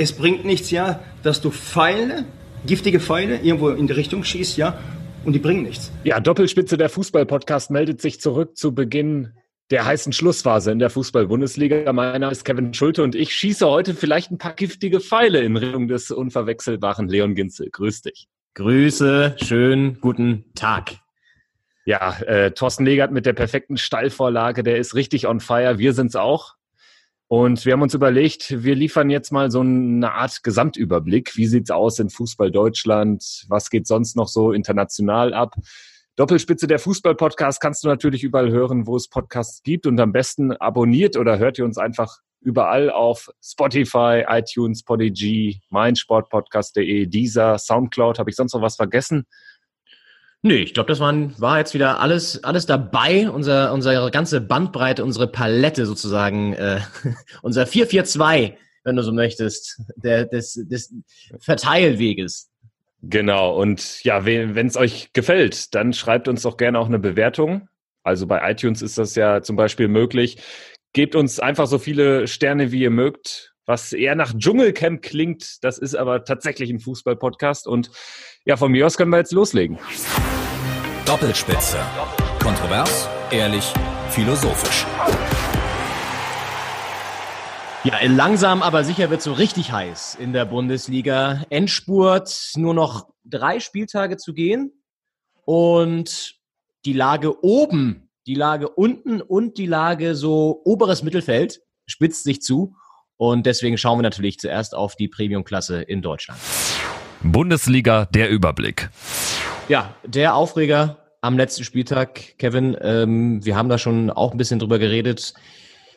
Es bringt nichts, ja, dass du Pfeile, giftige Pfeile irgendwo in die Richtung schießt, ja, und die bringen nichts. Ja, Doppelspitze der Fußball-Podcast meldet sich zurück zu Beginn der heißen Schlussphase in der Fußball-Bundesliga. Mein Name ist Kevin Schulte und ich schieße heute vielleicht ein paar giftige Pfeile in Richtung des unverwechselbaren Leon Ginzel. Grüß dich. Grüße, schönen guten Tag. Ja, äh, Thorsten Legert mit der perfekten Stallvorlage, der ist richtig on fire. Wir sind's auch. Und wir haben uns überlegt, wir liefern jetzt mal so eine Art Gesamtüberblick. Wie sieht's aus in Fußball Deutschland? Was geht sonst noch so international ab? Doppelspitze der Fußball-Podcast kannst du natürlich überall hören, wo es Podcasts gibt. Und am besten abonniert oder hört ihr uns einfach überall auf Spotify, iTunes, Podigy, meinsportpodcast.de, Deezer, Soundcloud. Habe ich sonst noch was vergessen? Nö, ich glaube, das waren, war jetzt wieder alles, alles dabei. Unser, unsere ganze Bandbreite, unsere Palette sozusagen, äh, unser 442, wenn du so möchtest, der, des, des Verteilweges. Genau, und ja, wenn es euch gefällt, dann schreibt uns doch gerne auch eine Bewertung. Also bei iTunes ist das ja zum Beispiel möglich. Gebt uns einfach so viele Sterne, wie ihr mögt. Was eher nach Dschungelcamp klingt, das ist aber tatsächlich ein Fußball-Podcast. Und ja, von mir aus können wir jetzt loslegen. Doppelspitze. Kontrovers, ehrlich, philosophisch. Ja, langsam aber sicher wird so richtig heiß in der Bundesliga. Endspurt, nur noch drei Spieltage zu gehen. Und die Lage oben, die Lage unten und die Lage so oberes Mittelfeld spitzt sich zu. Und deswegen schauen wir natürlich zuerst auf die Premium-Klasse in Deutschland. Bundesliga, der Überblick. Ja, der Aufreger am letzten Spieltag, Kevin. Ähm, wir haben da schon auch ein bisschen drüber geredet.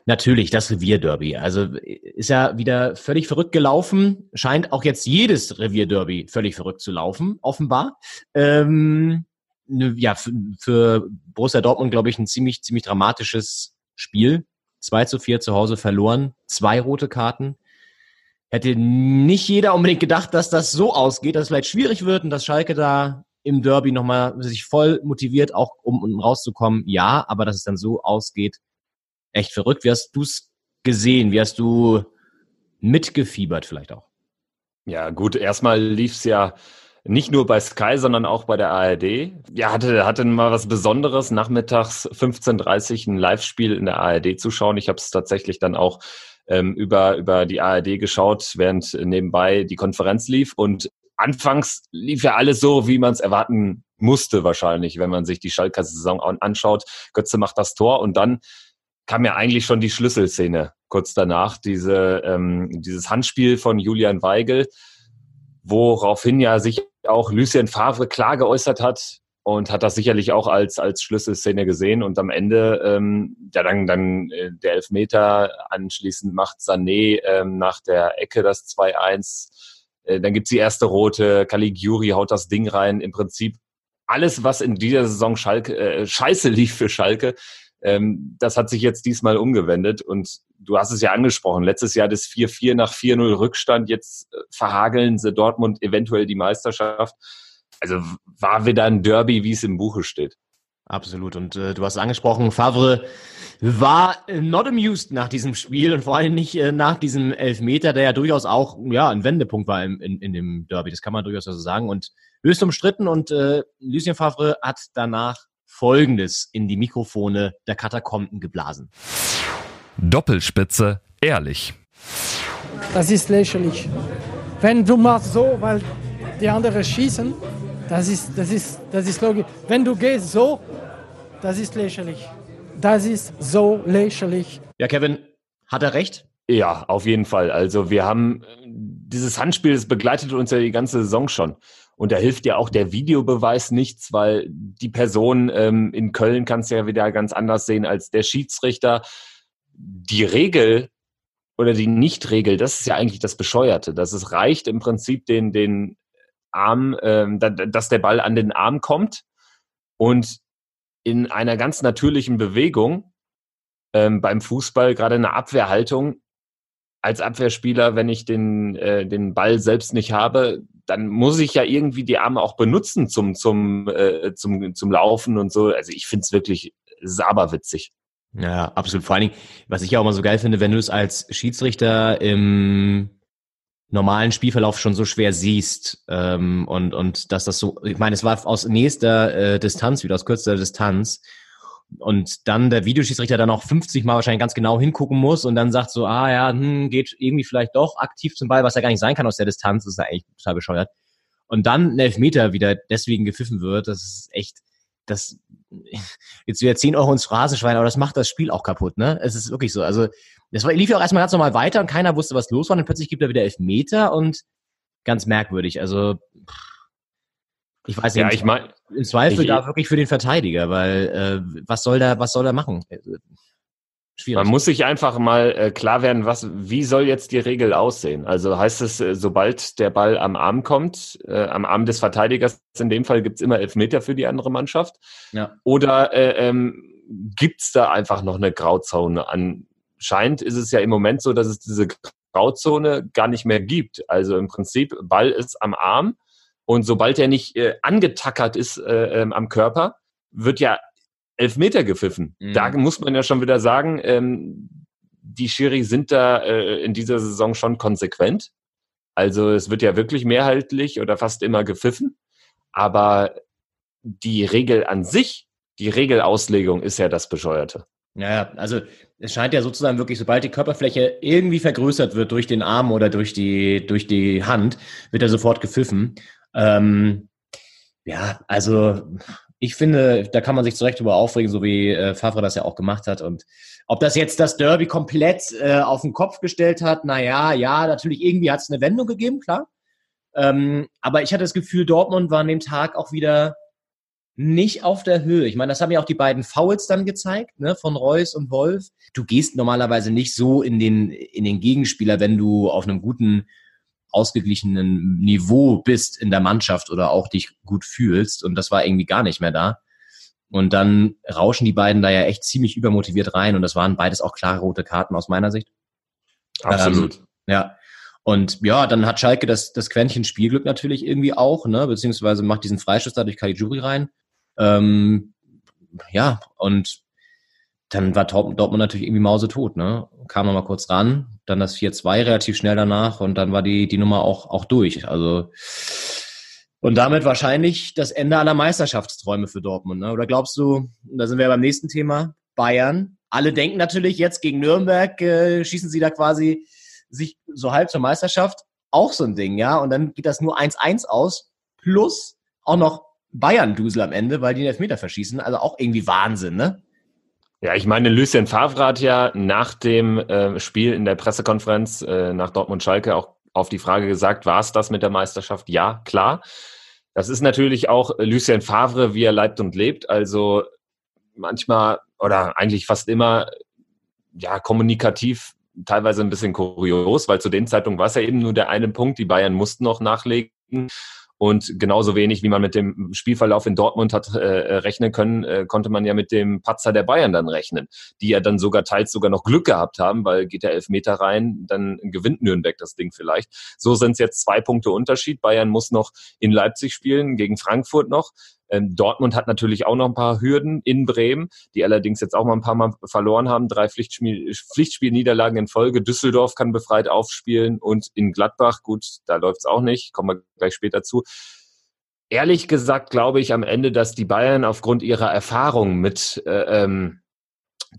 Natürlich, das Revierderby. Also ist ja wieder völlig verrückt gelaufen. Scheint auch jetzt jedes Revierderby völlig verrückt zu laufen, offenbar. Ähm, ja, für, für Borussia Dortmund, glaube ich, ein ziemlich, ziemlich dramatisches Spiel. 2 zu 4 zu Hause verloren, zwei rote Karten. Hätte nicht jeder unbedingt gedacht, dass das so ausgeht, dass es vielleicht schwierig wird und dass Schalke da im Derby nochmal sich voll motiviert, auch um, um rauszukommen, ja, aber dass es dann so ausgeht, echt verrückt. Wie hast du es gesehen? Wie hast du mitgefiebert vielleicht auch? Ja, gut, erstmal lief es ja nicht nur bei Sky, sondern auch bei der ARD. Ja, hatte, hatte mal was Besonderes, nachmittags 15.30 Uhr ein Live-Spiel in der ARD zu schauen. Ich habe es tatsächlich dann auch ähm, über, über die ARD geschaut, während nebenbei die Konferenz lief. Und anfangs lief ja alles so, wie man es erwarten musste wahrscheinlich, wenn man sich die Schalker Saison anschaut. Götze macht das Tor und dann kam ja eigentlich schon die Schlüsselszene kurz danach, diese, ähm, dieses Handspiel von Julian Weigel, woraufhin ja sich auch Lucien Favre klar geäußert hat und hat das sicherlich auch als, als Schlüsselszene gesehen. Und am Ende, ähm, ja dann, dann äh, der Elfmeter, anschließend macht Sané ähm, nach der Ecke das 2-1 äh, dann gibt's die erste rote, Caligiuri haut das Ding rein. Im Prinzip alles, was in dieser Saison Schalke, äh, scheiße lief für Schalke, ähm, das hat sich jetzt diesmal umgewendet. Und du hast es ja angesprochen, letztes Jahr das 4-4 nach 4-0 Rückstand, jetzt äh, verhageln sie Dortmund eventuell die Meisterschaft. Also war wieder ein Derby, wie es im Buche steht. Absolut. Und äh, du hast angesprochen, Favre war not amused nach diesem Spiel und vor allem nicht äh, nach diesem Elfmeter, der ja durchaus auch ja ein Wendepunkt war in, in, in dem Derby. Das kann man durchaus so sagen. Und höchst umstritten und äh, Lucien Favre hat danach Folgendes in die Mikrofone der Katakomben geblasen. Doppelspitze, ehrlich. Das ist lächerlich. Wenn du machst so, weil die anderen schießen, das ist, das ist, das ist logisch. Wenn du gehst so, das ist lächerlich. Das ist so lächerlich. Ja, Kevin, hat er recht? Ja, auf jeden Fall. Also wir haben dieses Handspiel, das begleitet uns ja die ganze Saison schon. Und da hilft ja auch der Videobeweis nichts, weil die Person ähm, in Köln kannst du ja wieder ganz anders sehen als der Schiedsrichter. Die Regel oder die Nichtregel, das ist ja eigentlich das Bescheuerte, dass es reicht im Prinzip den, den Arm, ähm, dass der Ball an den Arm kommt und in einer ganz natürlichen Bewegung ähm, beim Fußball, gerade in der Abwehrhaltung, als Abwehrspieler, wenn ich den, äh, den Ball selbst nicht habe, dann muss ich ja irgendwie die Arme auch benutzen zum, zum, äh, zum, zum Laufen und so. Also ich finde es wirklich saberwitzig. Ja, absolut. Vor allen Dingen, was ich ja auch mal so geil finde, wenn du es als Schiedsrichter im normalen Spielverlauf schon so schwer siehst ähm, und und dass das so, ich meine, es war aus nächster äh, Distanz wieder aus kürzester Distanz und dann der Videoschiedsrichter dann auch 50 Mal wahrscheinlich ganz genau hingucken muss und dann sagt so, ah ja, hm, geht irgendwie vielleicht doch aktiv zum Ball, was ja gar nicht sein kann aus der Distanz, das ist ja eigentlich total bescheuert. Und dann ein Elfmeter wieder deswegen gepfiffen wird, das ist echt, das, jetzt wieder 10 Euro ins Phrasenschwein, aber das macht das Spiel auch kaputt, ne? Es ist wirklich so. Also, das lief ja auch erstmal ganz normal weiter und keiner wusste, was los war. Und plötzlich gibt er wieder Elfmeter und ganz merkwürdig. Also, ich weiß nicht. Ja, ich meine, im Zweifel ich, da wirklich für den Verteidiger, weil äh, was soll der, was soll er machen? Schwierig. Man muss sich einfach mal äh, klar werden, was, wie soll jetzt die Regel aussehen? Also heißt es, äh, sobald der Ball am Arm kommt, äh, am Arm des Verteidigers, in dem Fall gibt's immer Elfmeter für die andere Mannschaft? Ja. Oder äh, ähm, gibt's da einfach noch eine Grauzone? Anscheinend ist es ja im Moment so, dass es diese Grauzone gar nicht mehr gibt. Also im Prinzip, Ball ist am Arm und sobald er nicht äh, angetackert ist äh, ähm, am Körper, wird ja Elfmeter gepfiffen. Mhm. Da muss man ja schon wieder sagen, ähm, die Schiri sind da äh, in dieser Saison schon konsequent. Also es wird ja wirklich mehrheitlich oder fast immer gepfiffen. Aber die Regel an sich, die Regelauslegung ist ja das Bescheuerte. Ja, also es scheint ja sozusagen wirklich, sobald die Körperfläche irgendwie vergrößert wird durch den Arm oder durch die, durch die Hand, wird er sofort gepfiffen. Ähm, ja, also ich finde, da kann man sich zu Recht über aufregen, so wie äh, Favre das ja auch gemacht hat. Und ob das jetzt das Derby komplett äh, auf den Kopf gestellt hat, naja, ja, natürlich irgendwie hat es eine Wendung gegeben, klar. Ähm, aber ich hatte das Gefühl, Dortmund war an dem Tag auch wieder nicht auf der Höhe. Ich meine, das haben ja auch die beiden Fouls dann gezeigt, ne, von Reus und Wolf. Du gehst normalerweise nicht so in den, in den Gegenspieler, wenn du auf einem guten ausgeglichenen Niveau bist in der Mannschaft oder auch dich gut fühlst. Und das war irgendwie gar nicht mehr da. Und dann rauschen die beiden da ja echt ziemlich übermotiviert rein. Und das waren beides auch klare rote Karten aus meiner Sicht. Absolut. Ähm, ja. Und ja, dann hat Schalke das, das Quäntchen Spielglück natürlich irgendwie auch, ne? beziehungsweise macht diesen Freischuss da durch Caligiuri rein. Ähm, ja, und dann war Dortmund natürlich irgendwie mausetot, ne? Kam noch mal kurz ran, dann das 4-2 relativ schnell danach und dann war die, die Nummer auch, auch durch. Also, und damit wahrscheinlich das Ende aller Meisterschaftsträume für Dortmund, ne? Oder glaubst du, da sind wir beim nächsten Thema, Bayern. Alle denken natürlich jetzt gegen Nürnberg, äh, schießen sie da quasi sich so halb zur Meisterschaft. Auch so ein Ding, ja? Und dann geht das nur 1-1 aus, plus auch noch Bayern-Dusel am Ende, weil die den Elfmeter verschießen. Also auch irgendwie Wahnsinn, ne? Ja, ich meine, Lucien Favre hat ja nach dem äh, Spiel in der Pressekonferenz äh, nach Dortmund-Schalke auch auf die Frage gesagt, war es das mit der Meisterschaft? Ja, klar. Das ist natürlich auch Lucien Favre, wie er leibt und lebt. Also manchmal oder eigentlich fast immer ja kommunikativ teilweise ein bisschen kurios, weil zu den Zeitungen war es ja eben nur der eine Punkt, die Bayern mussten noch nachlegen und genauso wenig, wie man mit dem Spielverlauf in Dortmund hat äh, rechnen können, äh, konnte man ja mit dem Patzer der Bayern dann rechnen, die ja dann sogar teils sogar noch Glück gehabt haben, weil geht der Elfmeter rein, dann gewinnt Nürnberg das Ding vielleicht. So sind es jetzt zwei Punkte Unterschied. Bayern muss noch in Leipzig spielen, gegen Frankfurt noch. Ähm, Dortmund hat natürlich auch noch ein paar Hürden in Bremen, die allerdings jetzt auch mal ein paar Mal verloren haben. Drei Pflichtspiel Pflichtspielniederlagen in Folge. Düsseldorf kann befreit aufspielen und in Gladbach, gut, da läuft's auch nicht, kommen wir gleich später zu. Ehrlich gesagt glaube ich am Ende, dass die Bayern aufgrund ihrer Erfahrung mit äh, ähm,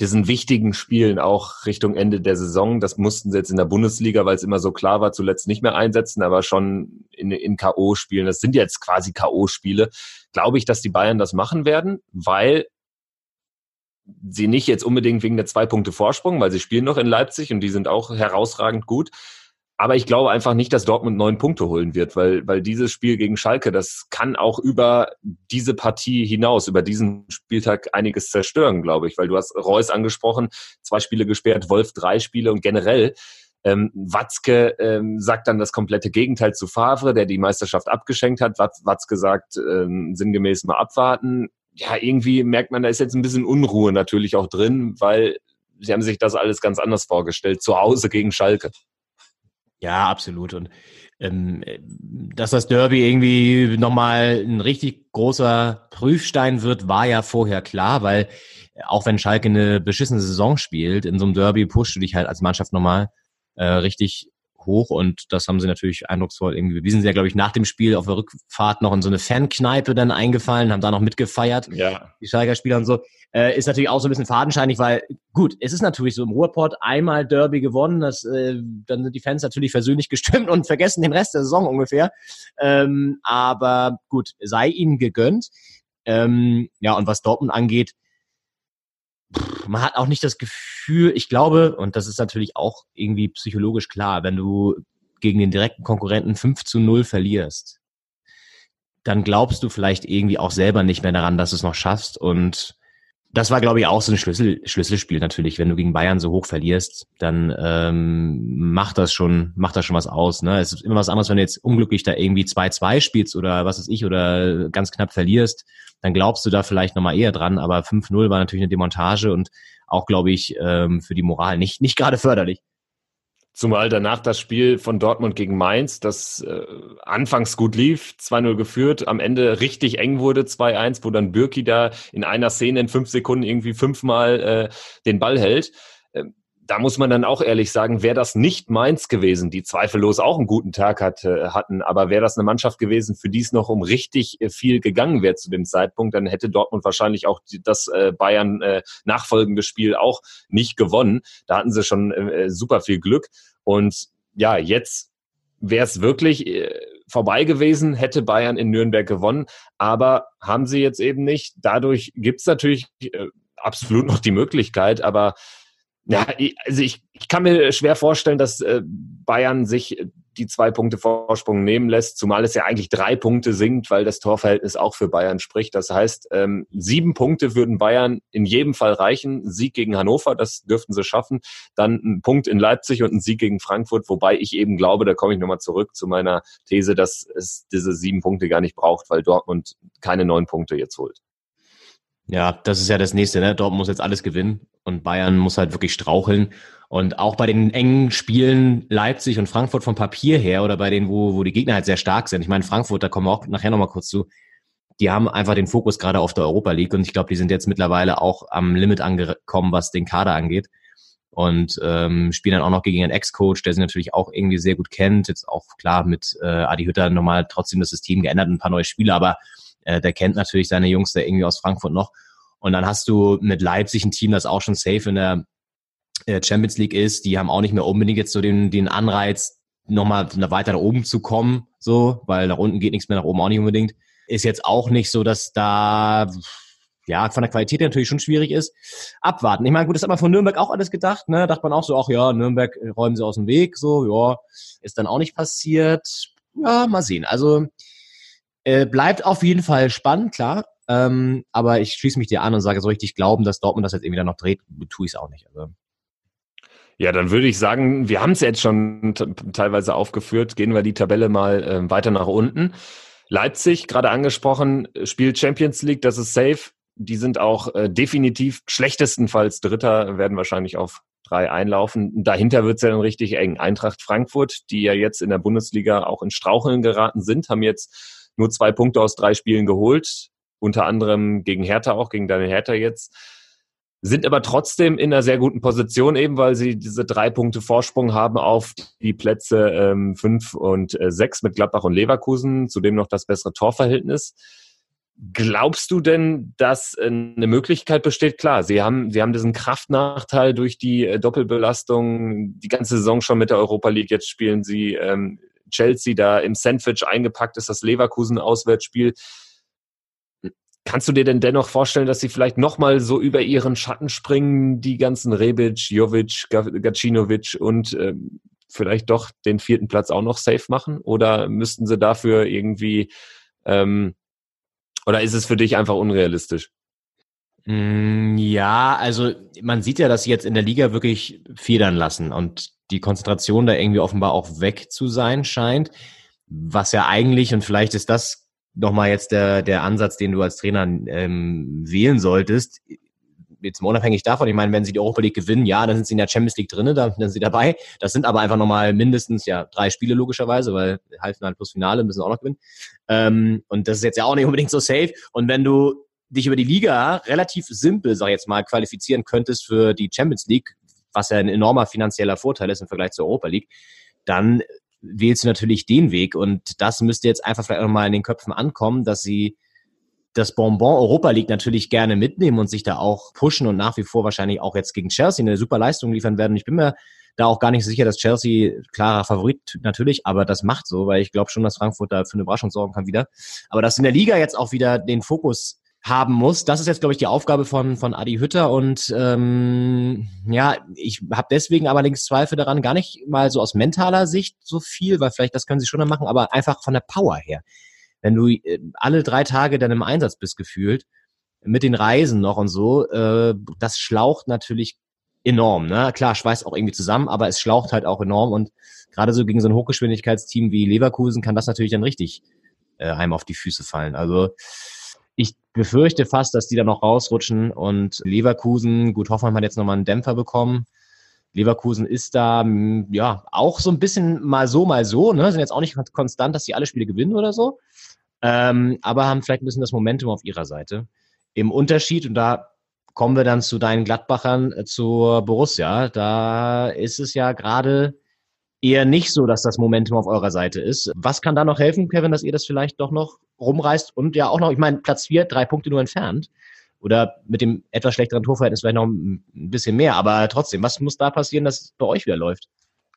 diesen wichtigen Spielen auch Richtung Ende der Saison. Das mussten sie jetzt in der Bundesliga, weil es immer so klar war, zuletzt nicht mehr einsetzen, aber schon in, in K.O.-Spielen. Das sind jetzt quasi K.O.-Spiele. Glaube ich, dass die Bayern das machen werden, weil sie nicht jetzt unbedingt wegen der zwei Punkte Vorsprung, weil sie spielen noch in Leipzig und die sind auch herausragend gut, aber ich glaube einfach nicht, dass Dortmund neun Punkte holen wird, weil, weil dieses Spiel gegen Schalke, das kann auch über diese Partie hinaus, über diesen Spieltag einiges zerstören, glaube ich, weil du hast Reus angesprochen, zwei Spiele gesperrt, Wolf drei Spiele und generell ähm, Watzke ähm, sagt dann das komplette Gegenteil zu Favre, der die Meisterschaft abgeschenkt hat. Watzke sagt ähm, sinngemäß mal abwarten. Ja, irgendwie merkt man, da ist jetzt ein bisschen Unruhe natürlich auch drin, weil sie haben sich das alles ganz anders vorgestellt, zu Hause gegen Schalke. Ja, absolut. Und ähm, dass das Derby irgendwie nochmal ein richtig großer Prüfstein wird, war ja vorher klar, weil auch wenn Schalke eine beschissene Saison spielt, in so einem Derby pushst du dich halt als Mannschaft nochmal äh, richtig hoch und das haben sie natürlich eindrucksvoll irgendwie bewiesen. Sie sind ja, glaube ich, nach dem Spiel auf der Rückfahrt noch in so eine Fankneipe dann eingefallen, haben da noch mitgefeiert. Ja. Die Schalker Spieler und so. Äh, ist natürlich auch so ein bisschen fadenscheinig, weil gut, es ist natürlich so im Ruhrport einmal Derby gewonnen, das, äh, dann sind die Fans natürlich versöhnlich gestimmt und vergessen den Rest der Saison ungefähr. Ähm, aber gut, sei ihnen gegönnt. Ähm, ja, und was Dortmund angeht, man hat auch nicht das Gefühl, ich glaube, und das ist natürlich auch irgendwie psychologisch klar, wenn du gegen den direkten Konkurrenten 5 zu 0 verlierst, dann glaubst du vielleicht irgendwie auch selber nicht mehr daran, dass du es noch schaffst. Und das war, glaube ich, auch so ein Schlüssel, Schlüsselspiel natürlich. Wenn du gegen Bayern so hoch verlierst, dann ähm, macht das schon, macht das schon was aus. Ne? Es ist immer was anderes, wenn du jetzt unglücklich da irgendwie 2-2 spielst oder was weiß ich, oder ganz knapp verlierst dann glaubst du da vielleicht nochmal eher dran. Aber 5-0 war natürlich eine Demontage und auch, glaube ich, ähm, für die Moral nicht, nicht gerade förderlich. Zumal danach das Spiel von Dortmund gegen Mainz, das äh, anfangs gut lief, 2-0 geführt, am Ende richtig eng wurde, 2-1, wo dann Bürki da in einer Szene in fünf Sekunden irgendwie fünfmal äh, den Ball hält. Ähm, da muss man dann auch ehrlich sagen, wäre das nicht Mainz gewesen, die zweifellos auch einen guten Tag hatte, hatten, aber wäre das eine Mannschaft gewesen, für die es noch um richtig äh, viel gegangen wäre zu dem Zeitpunkt, dann hätte Dortmund wahrscheinlich auch das äh, Bayern äh, nachfolgende Spiel auch nicht gewonnen. Da hatten sie schon äh, super viel Glück. Und ja, jetzt wäre es wirklich äh, vorbei gewesen, hätte Bayern in Nürnberg gewonnen, aber haben sie jetzt eben nicht. Dadurch gibt es natürlich äh, absolut noch die Möglichkeit, aber ja, also ich, ich kann mir schwer vorstellen, dass äh, Bayern sich die zwei Punkte Vorsprung nehmen lässt, zumal es ja eigentlich drei Punkte sinkt, weil das Torverhältnis auch für Bayern spricht. Das heißt, ähm, sieben Punkte würden Bayern in jedem Fall reichen. Sieg gegen Hannover, das dürften sie schaffen. Dann ein Punkt in Leipzig und ein Sieg gegen Frankfurt, wobei ich eben glaube, da komme ich nochmal zurück zu meiner These, dass es diese sieben Punkte gar nicht braucht, weil Dortmund keine neun Punkte jetzt holt. Ja, das ist ja das nächste, ne? Dortmund muss jetzt alles gewinnen und Bayern muss halt wirklich straucheln. Und auch bei den engen Spielen Leipzig und Frankfurt vom Papier her oder bei denen, wo, wo die Gegner halt sehr stark sind. Ich meine, Frankfurt, da kommen wir auch nachher nochmal kurz zu. Die haben einfach den Fokus gerade auf der Europa League und ich glaube, die sind jetzt mittlerweile auch am Limit angekommen, was den Kader angeht. Und ähm, spielen dann auch noch gegen einen Ex-Coach, der sie natürlich auch irgendwie sehr gut kennt. Jetzt auch klar mit äh, Adi Hütter nochmal trotzdem das System geändert, ein paar neue Spieler, aber äh, der kennt natürlich seine Jungs da irgendwie aus Frankfurt noch. Und dann hast du mit Leipzig ein Team, das auch schon safe in der äh, Champions League ist. Die haben auch nicht mehr unbedingt jetzt so den, den Anreiz, nochmal weiter nach oben zu kommen, so, weil nach unten geht nichts mehr, nach oben auch nicht unbedingt. Ist jetzt auch nicht so, dass da ja, von der Qualität natürlich schon schwierig ist. Abwarten. Ich meine, gut, das hat man von Nürnberg auch alles gedacht, ne? Dachte man auch so, ach ja, Nürnberg räumen sie aus dem Weg, so, ja, ist dann auch nicht passiert. Ja, mal sehen. Also äh, bleibt auf jeden Fall spannend, klar. Ähm, aber ich schließe mich dir an und sage so richtig glauben, dass Dortmund das jetzt irgendwie dann noch dreht, tue ich es auch nicht. Also. Ja, dann würde ich sagen, wir haben es jetzt schon teilweise aufgeführt. Gehen wir die Tabelle mal äh, weiter nach unten. Leipzig, gerade angesprochen, spielt Champions League, das ist safe. Die sind auch äh, definitiv schlechtestenfalls Dritter, werden wahrscheinlich auf drei einlaufen. Dahinter wird es ja dann richtig eng. Eintracht Frankfurt, die ja jetzt in der Bundesliga auch in Straucheln geraten sind, haben jetzt nur zwei Punkte aus drei Spielen geholt, unter anderem gegen Hertha auch, gegen deine Hertha jetzt, sind aber trotzdem in einer sehr guten Position, eben weil sie diese drei Punkte Vorsprung haben auf die Plätze ähm, fünf und äh, sechs mit Gladbach und Leverkusen, zudem noch das bessere Torverhältnis. Glaubst du denn, dass äh, eine Möglichkeit besteht? Klar, sie haben, sie haben diesen Kraftnachteil durch die äh, Doppelbelastung die ganze Saison schon mit der Europa League. Jetzt spielen sie ähm, Chelsea da im Sandwich eingepackt ist, das Leverkusen-Auswärtsspiel. Kannst du dir denn dennoch vorstellen, dass sie vielleicht nochmal so über ihren Schatten springen, die ganzen Rebic, Jovic, Gacinovic und ähm, vielleicht doch den vierten Platz auch noch safe machen? Oder müssten sie dafür irgendwie, ähm, oder ist es für dich einfach unrealistisch? Mm, ja, also man sieht ja, dass sie jetzt in der Liga wirklich federn lassen und die Konzentration da irgendwie offenbar auch weg zu sein scheint. Was ja eigentlich, und vielleicht ist das nochmal jetzt der, der Ansatz, den du als Trainer ähm, wählen solltest, jetzt mal unabhängig davon, ich meine, wenn sie die Europa League gewinnen, ja, dann sind sie in der Champions League drinne, dann sind sie dabei. Das sind aber einfach nochmal mindestens ja drei Spiele logischerweise, weil Halbfinale plus Finale müssen auch noch gewinnen. Ähm, und das ist jetzt ja auch nicht unbedingt so safe. Und wenn du dich über die Liga relativ simpel, sag ich jetzt mal, qualifizieren könntest für die Champions League, was ja ein enormer finanzieller Vorteil ist im Vergleich zur Europa League, dann wählst du natürlich den Weg. Und das müsste jetzt einfach vielleicht auch mal in den Köpfen ankommen, dass sie das Bonbon Europa League natürlich gerne mitnehmen und sich da auch pushen und nach wie vor wahrscheinlich auch jetzt gegen Chelsea eine super Leistung liefern werden. Ich bin mir da auch gar nicht sicher, dass Chelsea klarer Favorit natürlich, aber das macht so, weil ich glaube schon, dass Frankfurt da für eine Überraschung sorgen kann wieder. Aber dass in der Liga jetzt auch wieder den Fokus haben muss. Das ist jetzt, glaube ich, die Aufgabe von, von Adi Hütter. Und ähm, ja, ich habe deswegen allerdings Zweifel daran, gar nicht mal so aus mentaler Sicht so viel, weil vielleicht das können sie schon noch machen, aber einfach von der Power her. Wenn du äh, alle drei Tage dann im Einsatz bist gefühlt, mit den Reisen noch und so, äh, das schlaucht natürlich enorm. Ne? Klar, schweißt auch irgendwie zusammen, aber es schlaucht halt auch enorm und gerade so gegen so ein Hochgeschwindigkeitsteam wie Leverkusen kann das natürlich dann richtig äh, einem auf die Füße fallen. Also ich befürchte fast, dass die da noch rausrutschen und Leverkusen, gut, Hoffmann hat jetzt nochmal einen Dämpfer bekommen. Leverkusen ist da ja auch so ein bisschen mal so, mal so, ne? Sind jetzt auch nicht konstant, dass sie alle Spiele gewinnen oder so. Ähm, aber haben vielleicht ein bisschen das Momentum auf ihrer Seite. Im Unterschied, und da kommen wir dann zu deinen Gladbachern, äh, zur Borussia. Da ist es ja gerade eher nicht so, dass das Momentum auf eurer Seite ist. Was kann da noch helfen, Kevin, dass ihr das vielleicht doch noch rumreißt und ja auch noch, ich meine, Platz vier, drei Punkte nur entfernt. Oder mit dem etwas schlechteren Torverhältnis vielleicht noch ein bisschen mehr. Aber trotzdem, was muss da passieren, dass es bei euch wieder läuft?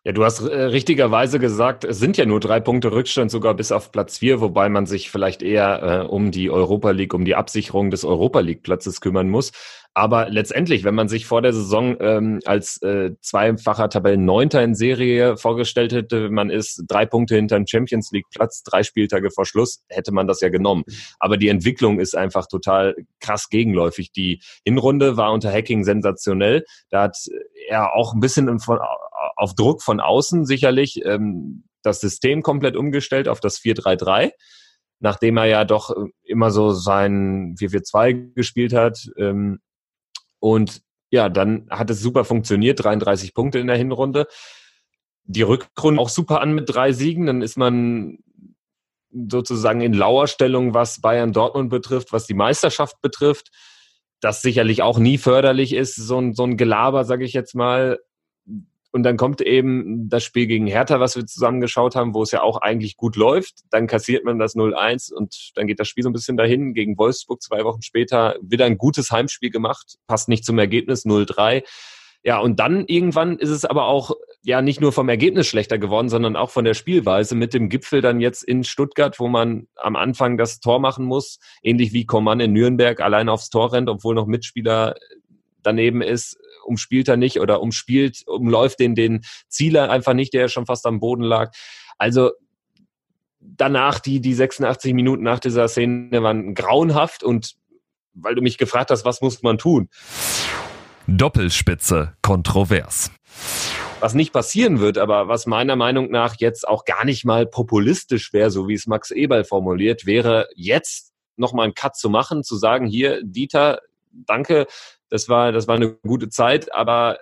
Ja, du hast äh, richtigerweise gesagt, es sind ja nur drei Punkte Rückstand sogar bis auf Platz vier, wobei man sich vielleicht eher äh, um die Europa League, um die Absicherung des Europa League Platzes kümmern muss. Aber letztendlich, wenn man sich vor der Saison ähm, als äh, zweifacher Tabellenneunter in Serie vorgestellt hätte, man ist drei Punkte hinter dem Champions League Platz, drei Spieltage vor Schluss, hätte man das ja genommen. Aber die Entwicklung ist einfach total krass gegenläufig. Die Hinrunde war unter Hacking sensationell. Da hat er auch ein bisschen von auf Druck von außen sicherlich ähm, das System komplett umgestellt auf das 4-3-3, nachdem er ja doch äh, immer so sein 4-4-2 gespielt hat. Ähm, und ja, dann hat es super funktioniert, 33 Punkte in der Hinrunde. Die Rückrunde auch super an mit drei Siegen, dann ist man sozusagen in Lauerstellung, was Bayern Dortmund betrifft, was die Meisterschaft betrifft, das sicherlich auch nie förderlich ist, so ein, so ein Gelaber, sage ich jetzt mal, und dann kommt eben das Spiel gegen Hertha, was wir zusammen geschaut haben, wo es ja auch eigentlich gut läuft. Dann kassiert man das 0-1 und dann geht das Spiel so ein bisschen dahin. Gegen Wolfsburg zwei Wochen später wieder ein gutes Heimspiel gemacht, passt nicht zum Ergebnis 0-3. Ja, und dann irgendwann ist es aber auch ja nicht nur vom Ergebnis schlechter geworden, sondern auch von der Spielweise mit dem Gipfel dann jetzt in Stuttgart, wo man am Anfang das Tor machen muss, ähnlich wie Coman in Nürnberg allein aufs Tor rennt, obwohl noch Mitspieler daneben ist umspielt er nicht oder umspielt, umläuft den, den Zieler einfach nicht, der schon fast am Boden lag. Also danach, die, die 86 Minuten nach dieser Szene waren grauenhaft und weil du mich gefragt hast, was muss man tun? Doppelspitze kontrovers. Was nicht passieren wird, aber was meiner Meinung nach jetzt auch gar nicht mal populistisch wäre, so wie es Max Eberl formuliert, wäre jetzt nochmal einen Cut zu machen, zu sagen, hier, Dieter, danke, das war, das war eine gute Zeit, aber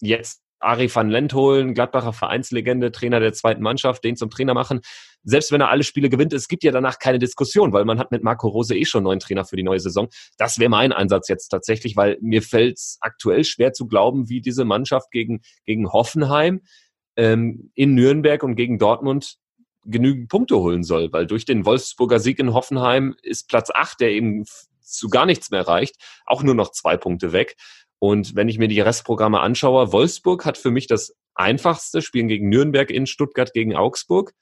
jetzt Ari van Lent holen, Gladbacher Vereinslegende, Trainer der zweiten Mannschaft, den zum Trainer machen. Selbst wenn er alle Spiele gewinnt, es gibt ja danach keine Diskussion, weil man hat mit Marco Rose eh schon neuen Trainer für die neue Saison. Das wäre mein Einsatz jetzt tatsächlich, weil mir fällt es aktuell schwer zu glauben, wie diese Mannschaft gegen, gegen Hoffenheim ähm, in Nürnberg und gegen Dortmund genügend Punkte holen soll, weil durch den Wolfsburger Sieg in Hoffenheim ist Platz 8, der eben zu gar nichts mehr reicht, auch nur noch zwei Punkte weg. Und wenn ich mir die Restprogramme anschaue, Wolfsburg hat für mich das einfachste, spielen gegen Nürnberg in Stuttgart gegen Augsburg.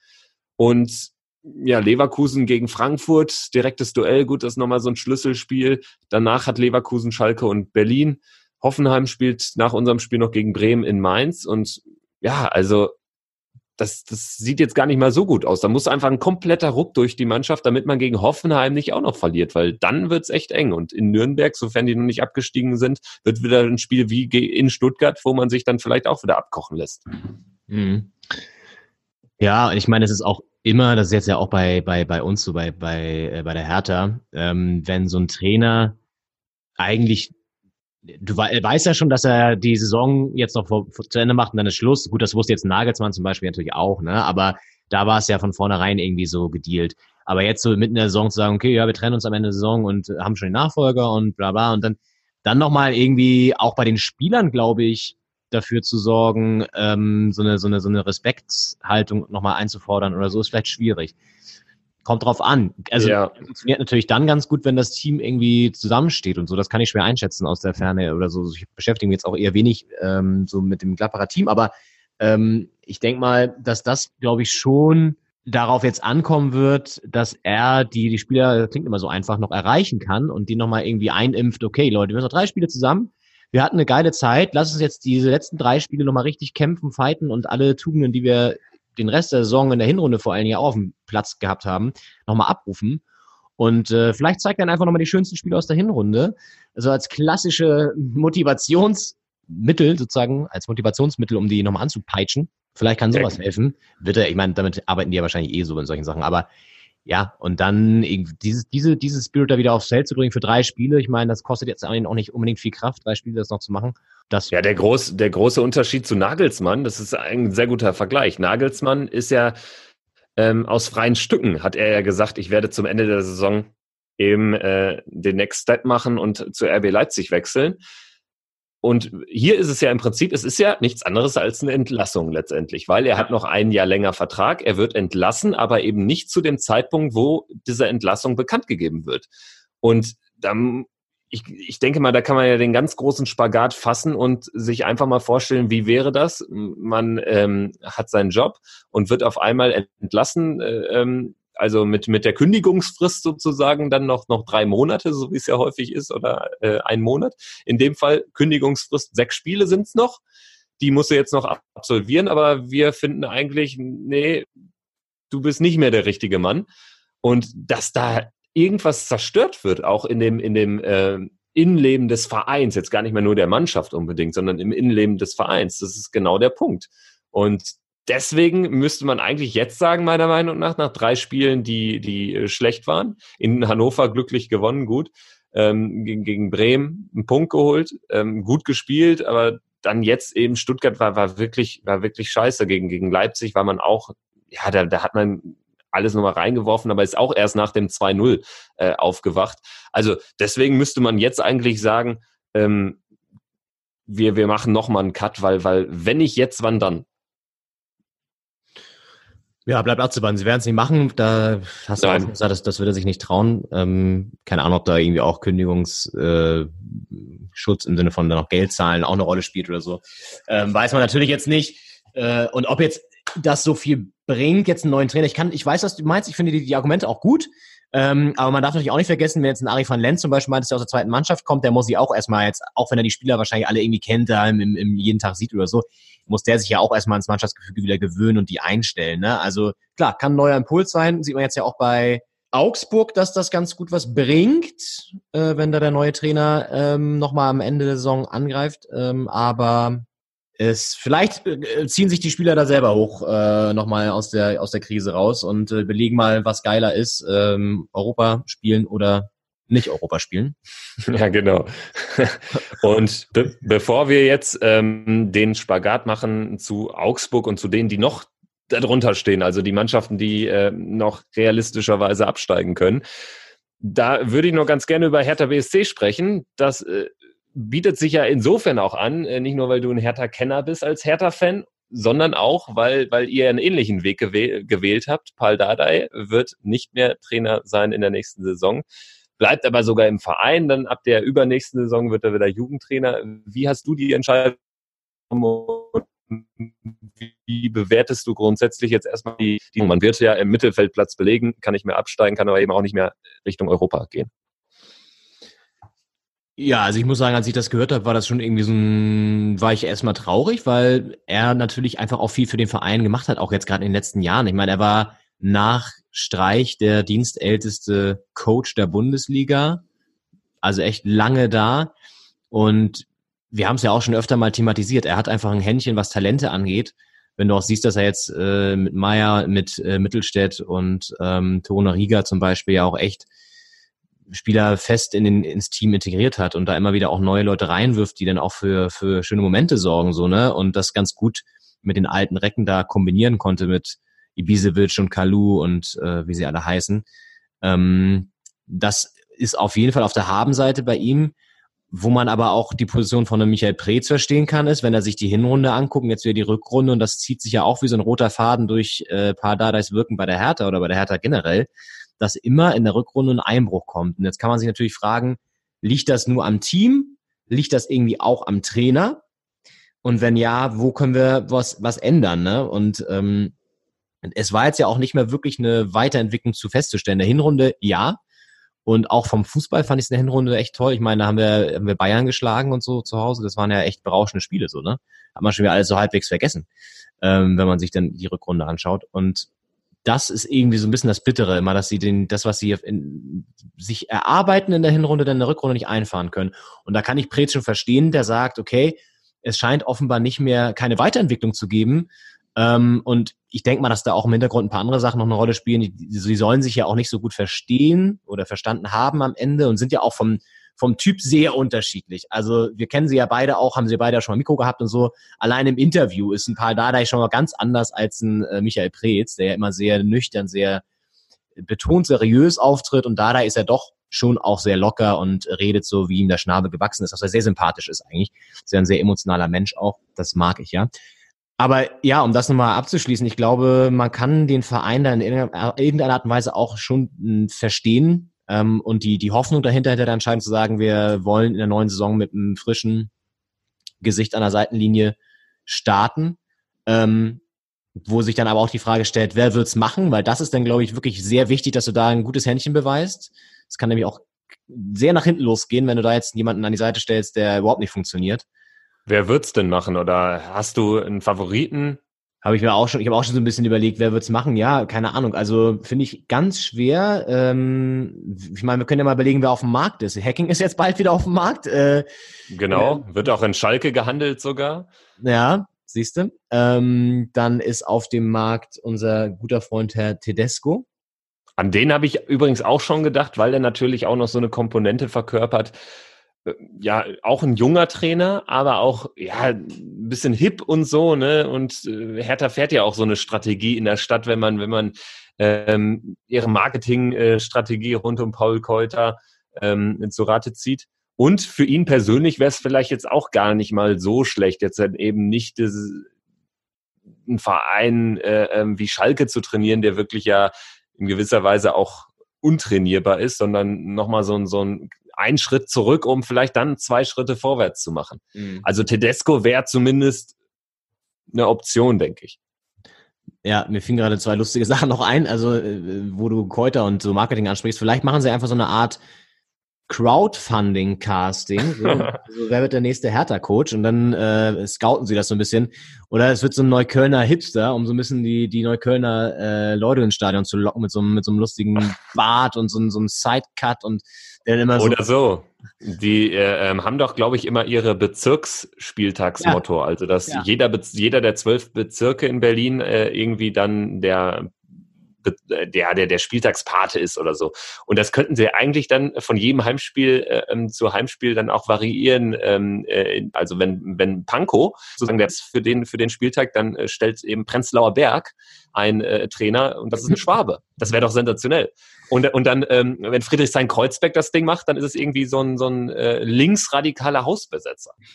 Und ja, Leverkusen gegen Frankfurt, direktes Duell, gut, das ist nochmal so ein Schlüsselspiel. Danach hat Leverkusen, Schalke und Berlin. Hoffenheim spielt nach unserem Spiel noch gegen Bremen in Mainz. Und ja, also das, das sieht jetzt gar nicht mal so gut aus. Da muss einfach ein kompletter Ruck durch die Mannschaft, damit man gegen Hoffenheim nicht auch noch verliert, weil dann wird's echt eng. Und in Nürnberg, sofern die noch nicht abgestiegen sind, wird wieder ein Spiel wie in Stuttgart, wo man sich dann vielleicht auch wieder abkochen lässt. Mhm. Ja, ich meine, es ist auch immer, das ist jetzt ja auch bei, bei, bei uns so, bei, bei, äh, bei der Hertha, ähm, wenn so ein Trainer eigentlich du weißt ja schon, dass er die Saison jetzt noch vor, vor, zu Ende macht und dann ist Schluss. Gut, das wusste jetzt Nagelsmann zum Beispiel natürlich auch, ne? Aber da war es ja von vornherein irgendwie so gedealt. Aber jetzt so mitten in der Saison zu sagen, okay, ja, wir trennen uns am Ende der Saison und haben schon den Nachfolger und bla bla und dann, dann nochmal irgendwie auch bei den Spielern, glaube ich, dafür zu sorgen, ähm, so eine so eine so eine Respektshaltung nochmal einzufordern oder so ist vielleicht schwierig. Kommt drauf an. Also Ja. funktioniert natürlich dann ganz gut, wenn das Team irgendwie zusammensteht und so. Das kann ich schwer einschätzen aus der Ferne oder so. Ich beschäftige mich jetzt auch eher wenig ähm, so mit dem Gladbacher Team, aber ähm, ich denke mal, dass das, glaube ich, schon darauf jetzt ankommen wird, dass er die, die Spieler, das klingt immer so einfach, noch erreichen kann und die nochmal irgendwie einimpft, okay, Leute, wir sind noch drei Spiele zusammen, wir hatten eine geile Zeit, lass uns jetzt diese letzten drei Spiele nochmal richtig kämpfen, fighten und alle Tugenden, die wir den Rest der Saison in der Hinrunde vor allen Dingen auch auf dem Platz gehabt haben, nochmal abrufen. Und äh, vielleicht zeigt er dann einfach nochmal die schönsten Spiele aus der Hinrunde. Also als klassische Motivationsmittel sozusagen, als Motivationsmittel, um die nochmal anzupeitschen. Vielleicht kann sowas helfen. Wird er, ich meine, damit arbeiten die ja wahrscheinlich eh so in solchen Sachen. Aber ja, und dann dieses, diese, dieses Spirit da wieder aufs Feld zu bringen für drei Spiele, ich meine, das kostet jetzt auch nicht unbedingt viel Kraft, drei Spiele das noch zu machen. Das Ja, der, groß, der große Unterschied zu Nagelsmann, das ist ein sehr guter Vergleich. Nagelsmann ist ja ähm, aus freien Stücken, hat er ja gesagt, ich werde zum Ende der Saison eben äh, den Next Step machen und zu RB Leipzig wechseln. Und hier ist es ja im Prinzip, es ist ja nichts anderes als eine Entlassung letztendlich, weil er hat noch ein Jahr länger Vertrag, er wird entlassen, aber eben nicht zu dem Zeitpunkt, wo diese Entlassung bekannt gegeben wird. Und dann ich, ich denke mal, da kann man ja den ganz großen Spagat fassen und sich einfach mal vorstellen, wie wäre das? Man ähm, hat seinen Job und wird auf einmal entlassen, äh, ähm, also mit, mit der Kündigungsfrist sozusagen dann noch, noch drei Monate, so wie es ja häufig ist, oder äh, ein Monat. In dem Fall Kündigungsfrist, sechs Spiele sind's noch. Die musst du jetzt noch absolvieren, aber wir finden eigentlich, nee, du bist nicht mehr der richtige Mann. Und dass da irgendwas zerstört wird, auch in dem, in dem äh, Innenleben des Vereins, jetzt gar nicht mehr nur der Mannschaft unbedingt, sondern im Innenleben des Vereins. Das ist genau der Punkt. Und deswegen müsste man eigentlich jetzt sagen, meiner Meinung nach, nach drei Spielen, die, die äh, schlecht waren, in Hannover glücklich gewonnen, gut, ähm, gegen, gegen Bremen einen Punkt geholt, ähm, gut gespielt, aber dann jetzt eben Stuttgart war, war wirklich, war wirklich scheiße. Gegen, gegen Leipzig war man auch, ja, da, da hat man alles nochmal reingeworfen, aber ist auch erst nach dem 2-0 äh, aufgewacht. Also deswegen müsste man jetzt eigentlich sagen, ähm, wir, wir machen nochmal einen Cut, weil, weil wenn nicht jetzt, wann dann? Ja, bleibt abzuwarten. Sie werden es nicht machen. Da hast du Nein. auch gesagt, das, das würde er sich nicht trauen. Ähm, keine Ahnung, ob da irgendwie auch Kündigungsschutz äh, Schutz im Sinne von da noch Geld zahlen auch eine Rolle spielt oder so. Ähm, weiß man natürlich jetzt nicht. Äh, und ob jetzt das so viel bringt, jetzt einen neuen Trainer. Ich kann, ich weiß, was du meinst. Ich finde die, die Argumente auch gut. Ähm, aber man darf natürlich auch nicht vergessen, wenn jetzt ein Ari van Lent zum Beispiel meint, dass er aus der zweiten Mannschaft kommt, der muss sich auch erstmal jetzt, auch wenn er die Spieler wahrscheinlich alle irgendwie kennt, da im, im jeden Tag sieht oder so, muss der sich ja auch erstmal ins Mannschaftsgefüge wieder gewöhnen und die einstellen. Ne? Also klar, kann ein neuer Impuls sein. Sieht man jetzt ja auch bei Augsburg, dass das ganz gut was bringt, äh, wenn da der neue Trainer ähm, nochmal am Ende der Saison angreift. Ähm, aber es vielleicht äh, ziehen sich die Spieler da selber hoch äh, nochmal aus der aus der Krise raus und äh, belegen mal, was geiler ist, ähm, Europa spielen oder nicht Europa spielen. Ja, genau. Und be bevor wir jetzt ähm, den Spagat machen zu Augsburg und zu denen, die noch darunter stehen, also die Mannschaften, die äh, noch realistischerweise absteigen können, da würde ich noch ganz gerne über Hertha BSC sprechen. Das äh, bietet sich ja insofern auch an, äh, nicht nur weil du ein Hertha-Kenner bist als Hertha-Fan, sondern auch, weil, weil ihr einen ähnlichen Weg gewäh gewählt habt. Paul Dardai wird nicht mehr Trainer sein in der nächsten Saison, bleibt aber sogar im Verein. Dann ab der übernächsten Saison wird er wieder Jugendtrainer. Wie hast du die Entscheidung? Wie bewertest du grundsätzlich jetzt erstmal die, die man wird ja im Mittelfeldplatz belegen, kann nicht mehr absteigen, kann aber eben auch nicht mehr Richtung Europa gehen. Ja, also ich muss sagen, als ich das gehört habe, war das schon irgendwie so ein, war ich erstmal traurig, weil er natürlich einfach auch viel für den Verein gemacht hat, auch jetzt gerade in den letzten Jahren. Ich meine, er war nach Streich der dienstälteste Coach der Bundesliga, also echt lange da. Und wir haben es ja auch schon öfter mal thematisiert. Er hat einfach ein Händchen, was Talente angeht. Wenn du auch siehst, dass er jetzt äh, mit Meier, mit äh, Mittelstädt und ähm, Tone Rieger zum Beispiel ja auch echt Spieler fest in den, ins Team integriert hat und da immer wieder auch neue Leute reinwirft, die dann auch für, für schöne Momente sorgen, so, ne? Und das ganz gut mit den alten Recken da kombinieren konnte mit Ibisevic und Kalu und äh, wie sie alle heißen. Ähm, das ist auf jeden Fall auf der Habenseite bei ihm. wo man aber auch die Position von einem Michael Preetz verstehen kann, ist, wenn er sich die Hinrunde anguckt, jetzt wieder die Rückrunde und das zieht sich ja auch wie so ein roter Faden durch äh, Pardadais Wirken bei der Hertha oder bei der Hertha generell, dass immer in der Rückrunde ein Einbruch kommt. Und jetzt kann man sich natürlich fragen, liegt das nur am Team? Liegt das irgendwie auch am Trainer? Und wenn ja, wo können wir was, was ändern? Ne? Und ähm, es war jetzt ja auch nicht mehr wirklich eine Weiterentwicklung zu festzustellen. Der Hinrunde, ja. Und auch vom Fußball fand ich es in der Hinrunde echt toll. Ich meine, da haben wir, haben wir Bayern geschlagen und so zu Hause. Das waren ja echt berauschende Spiele, so, ne? Hat man schon wieder alles so halbwegs vergessen, ähm, wenn man sich dann die Rückrunde anschaut. Und das ist irgendwie so ein bisschen das Bittere immer, dass sie den, das, was sie in, sich erarbeiten in der Hinrunde, dann in der Rückrunde nicht einfahren können. Und da kann ich Pretz schon verstehen, der sagt, okay, es scheint offenbar nicht mehr keine Weiterentwicklung zu geben. Ähm, und ich denke mal, dass da auch im Hintergrund ein paar andere Sachen noch eine Rolle spielen. Sie sollen sich ja auch nicht so gut verstehen oder verstanden haben am Ende und sind ja auch vom, vom Typ sehr unterschiedlich. Also wir kennen sie ja beide auch, haben sie beide schon mal Mikro gehabt und so. Allein im Interview ist ein Paul Dardai schon mal ganz anders als ein äh, Michael Preetz, der ja immer sehr nüchtern, sehr betont seriös auftritt und Dardai ist ja doch schon auch sehr locker und redet so, wie ihm der Schnabel gewachsen ist, was er sehr sympathisch ist eigentlich. Ist ja ein sehr emotionaler Mensch auch. Das mag ich ja. Aber ja, um das nochmal abzuschließen, ich glaube, man kann den Verein da in irgendeiner Art und Weise auch schon hm, verstehen. Ähm, und die, die Hoffnung dahinter hätte dann entscheidend zu sagen, wir wollen in der neuen Saison mit einem frischen Gesicht an der Seitenlinie starten. Ähm, wo sich dann aber auch die Frage stellt, wer wird's machen? Weil das ist dann, glaube ich, wirklich sehr wichtig, dass du da ein gutes Händchen beweist. Es kann nämlich auch sehr nach hinten losgehen, wenn du da jetzt jemanden an die Seite stellst, der überhaupt nicht funktioniert. Wer wird's denn machen? Oder hast du einen Favoriten? Habe ich mir auch schon, ich habe auch schon so ein bisschen überlegt, wer wird's machen? Ja, keine Ahnung. Also finde ich ganz schwer. Ähm, ich meine, wir können ja mal überlegen, wer auf dem Markt ist. Hacking ist jetzt bald wieder auf dem Markt. Äh, genau, äh, wird auch in Schalke gehandelt sogar. Ja, siehst du. Ähm, dann ist auf dem Markt unser guter Freund Herr Tedesco. An den habe ich übrigens auch schon gedacht, weil er natürlich auch noch so eine Komponente verkörpert. Äh, ja, auch ein junger Trainer, aber auch ja ein bisschen hip und so, ne? Und äh, Hertha fährt ja auch so eine Strategie in der Stadt, wenn man, wenn man ähm, ihre Marketingstrategie rund um Paul Keuter ähm, zu Rate zieht. Und für ihn persönlich wäre es vielleicht jetzt auch gar nicht mal so schlecht, jetzt halt eben nicht das, einen Verein äh, ähm, wie Schalke zu trainieren, der wirklich ja in gewisser Weise auch untrainierbar ist, sondern nochmal so so ein ein Schritt zurück, um vielleicht dann zwei Schritte vorwärts zu machen. Mhm. Also Tedesco wäre zumindest eine Option, denke ich. Ja, mir fielen gerade zwei lustige Sachen noch ein, also äh, wo du Kräuter und so Marketing ansprichst. Vielleicht machen sie einfach so eine Art Crowdfunding-Casting. So, also wer wird der nächste Hertha-Coach? Und dann äh, scouten sie das so ein bisschen. Oder es wird so ein Neuköllner Hipster, um so ein bisschen die, die Neuköllner äh, Leute ins Stadion zu locken mit so, mit so einem lustigen Bart und so, so einem Sidecut und der immer so. Oder so. Die äh, ähm, haben doch, glaube ich, immer ihre Bezirksspieltagsmotto. Ja. Also, dass ja. jeder, jeder der zwölf Bezirke in Berlin äh, irgendwie dann der der, der, der Spieltagspate ist oder so. Und das könnten sie eigentlich dann von jedem Heimspiel äh, ähm, zu Heimspiel dann auch variieren. Ähm, äh, also wenn, wenn Panko sozusagen der für den, für den Spieltag, dann äh, stellt eben Prenzlauer Berg ein äh, Trainer und das ist ein Schwabe. Das wäre doch sensationell. Und, und dann, ähm, wenn Friedrichshain-Kreuzberg das Ding macht, dann ist es irgendwie so ein, so ein äh, linksradikaler Hausbesetzer.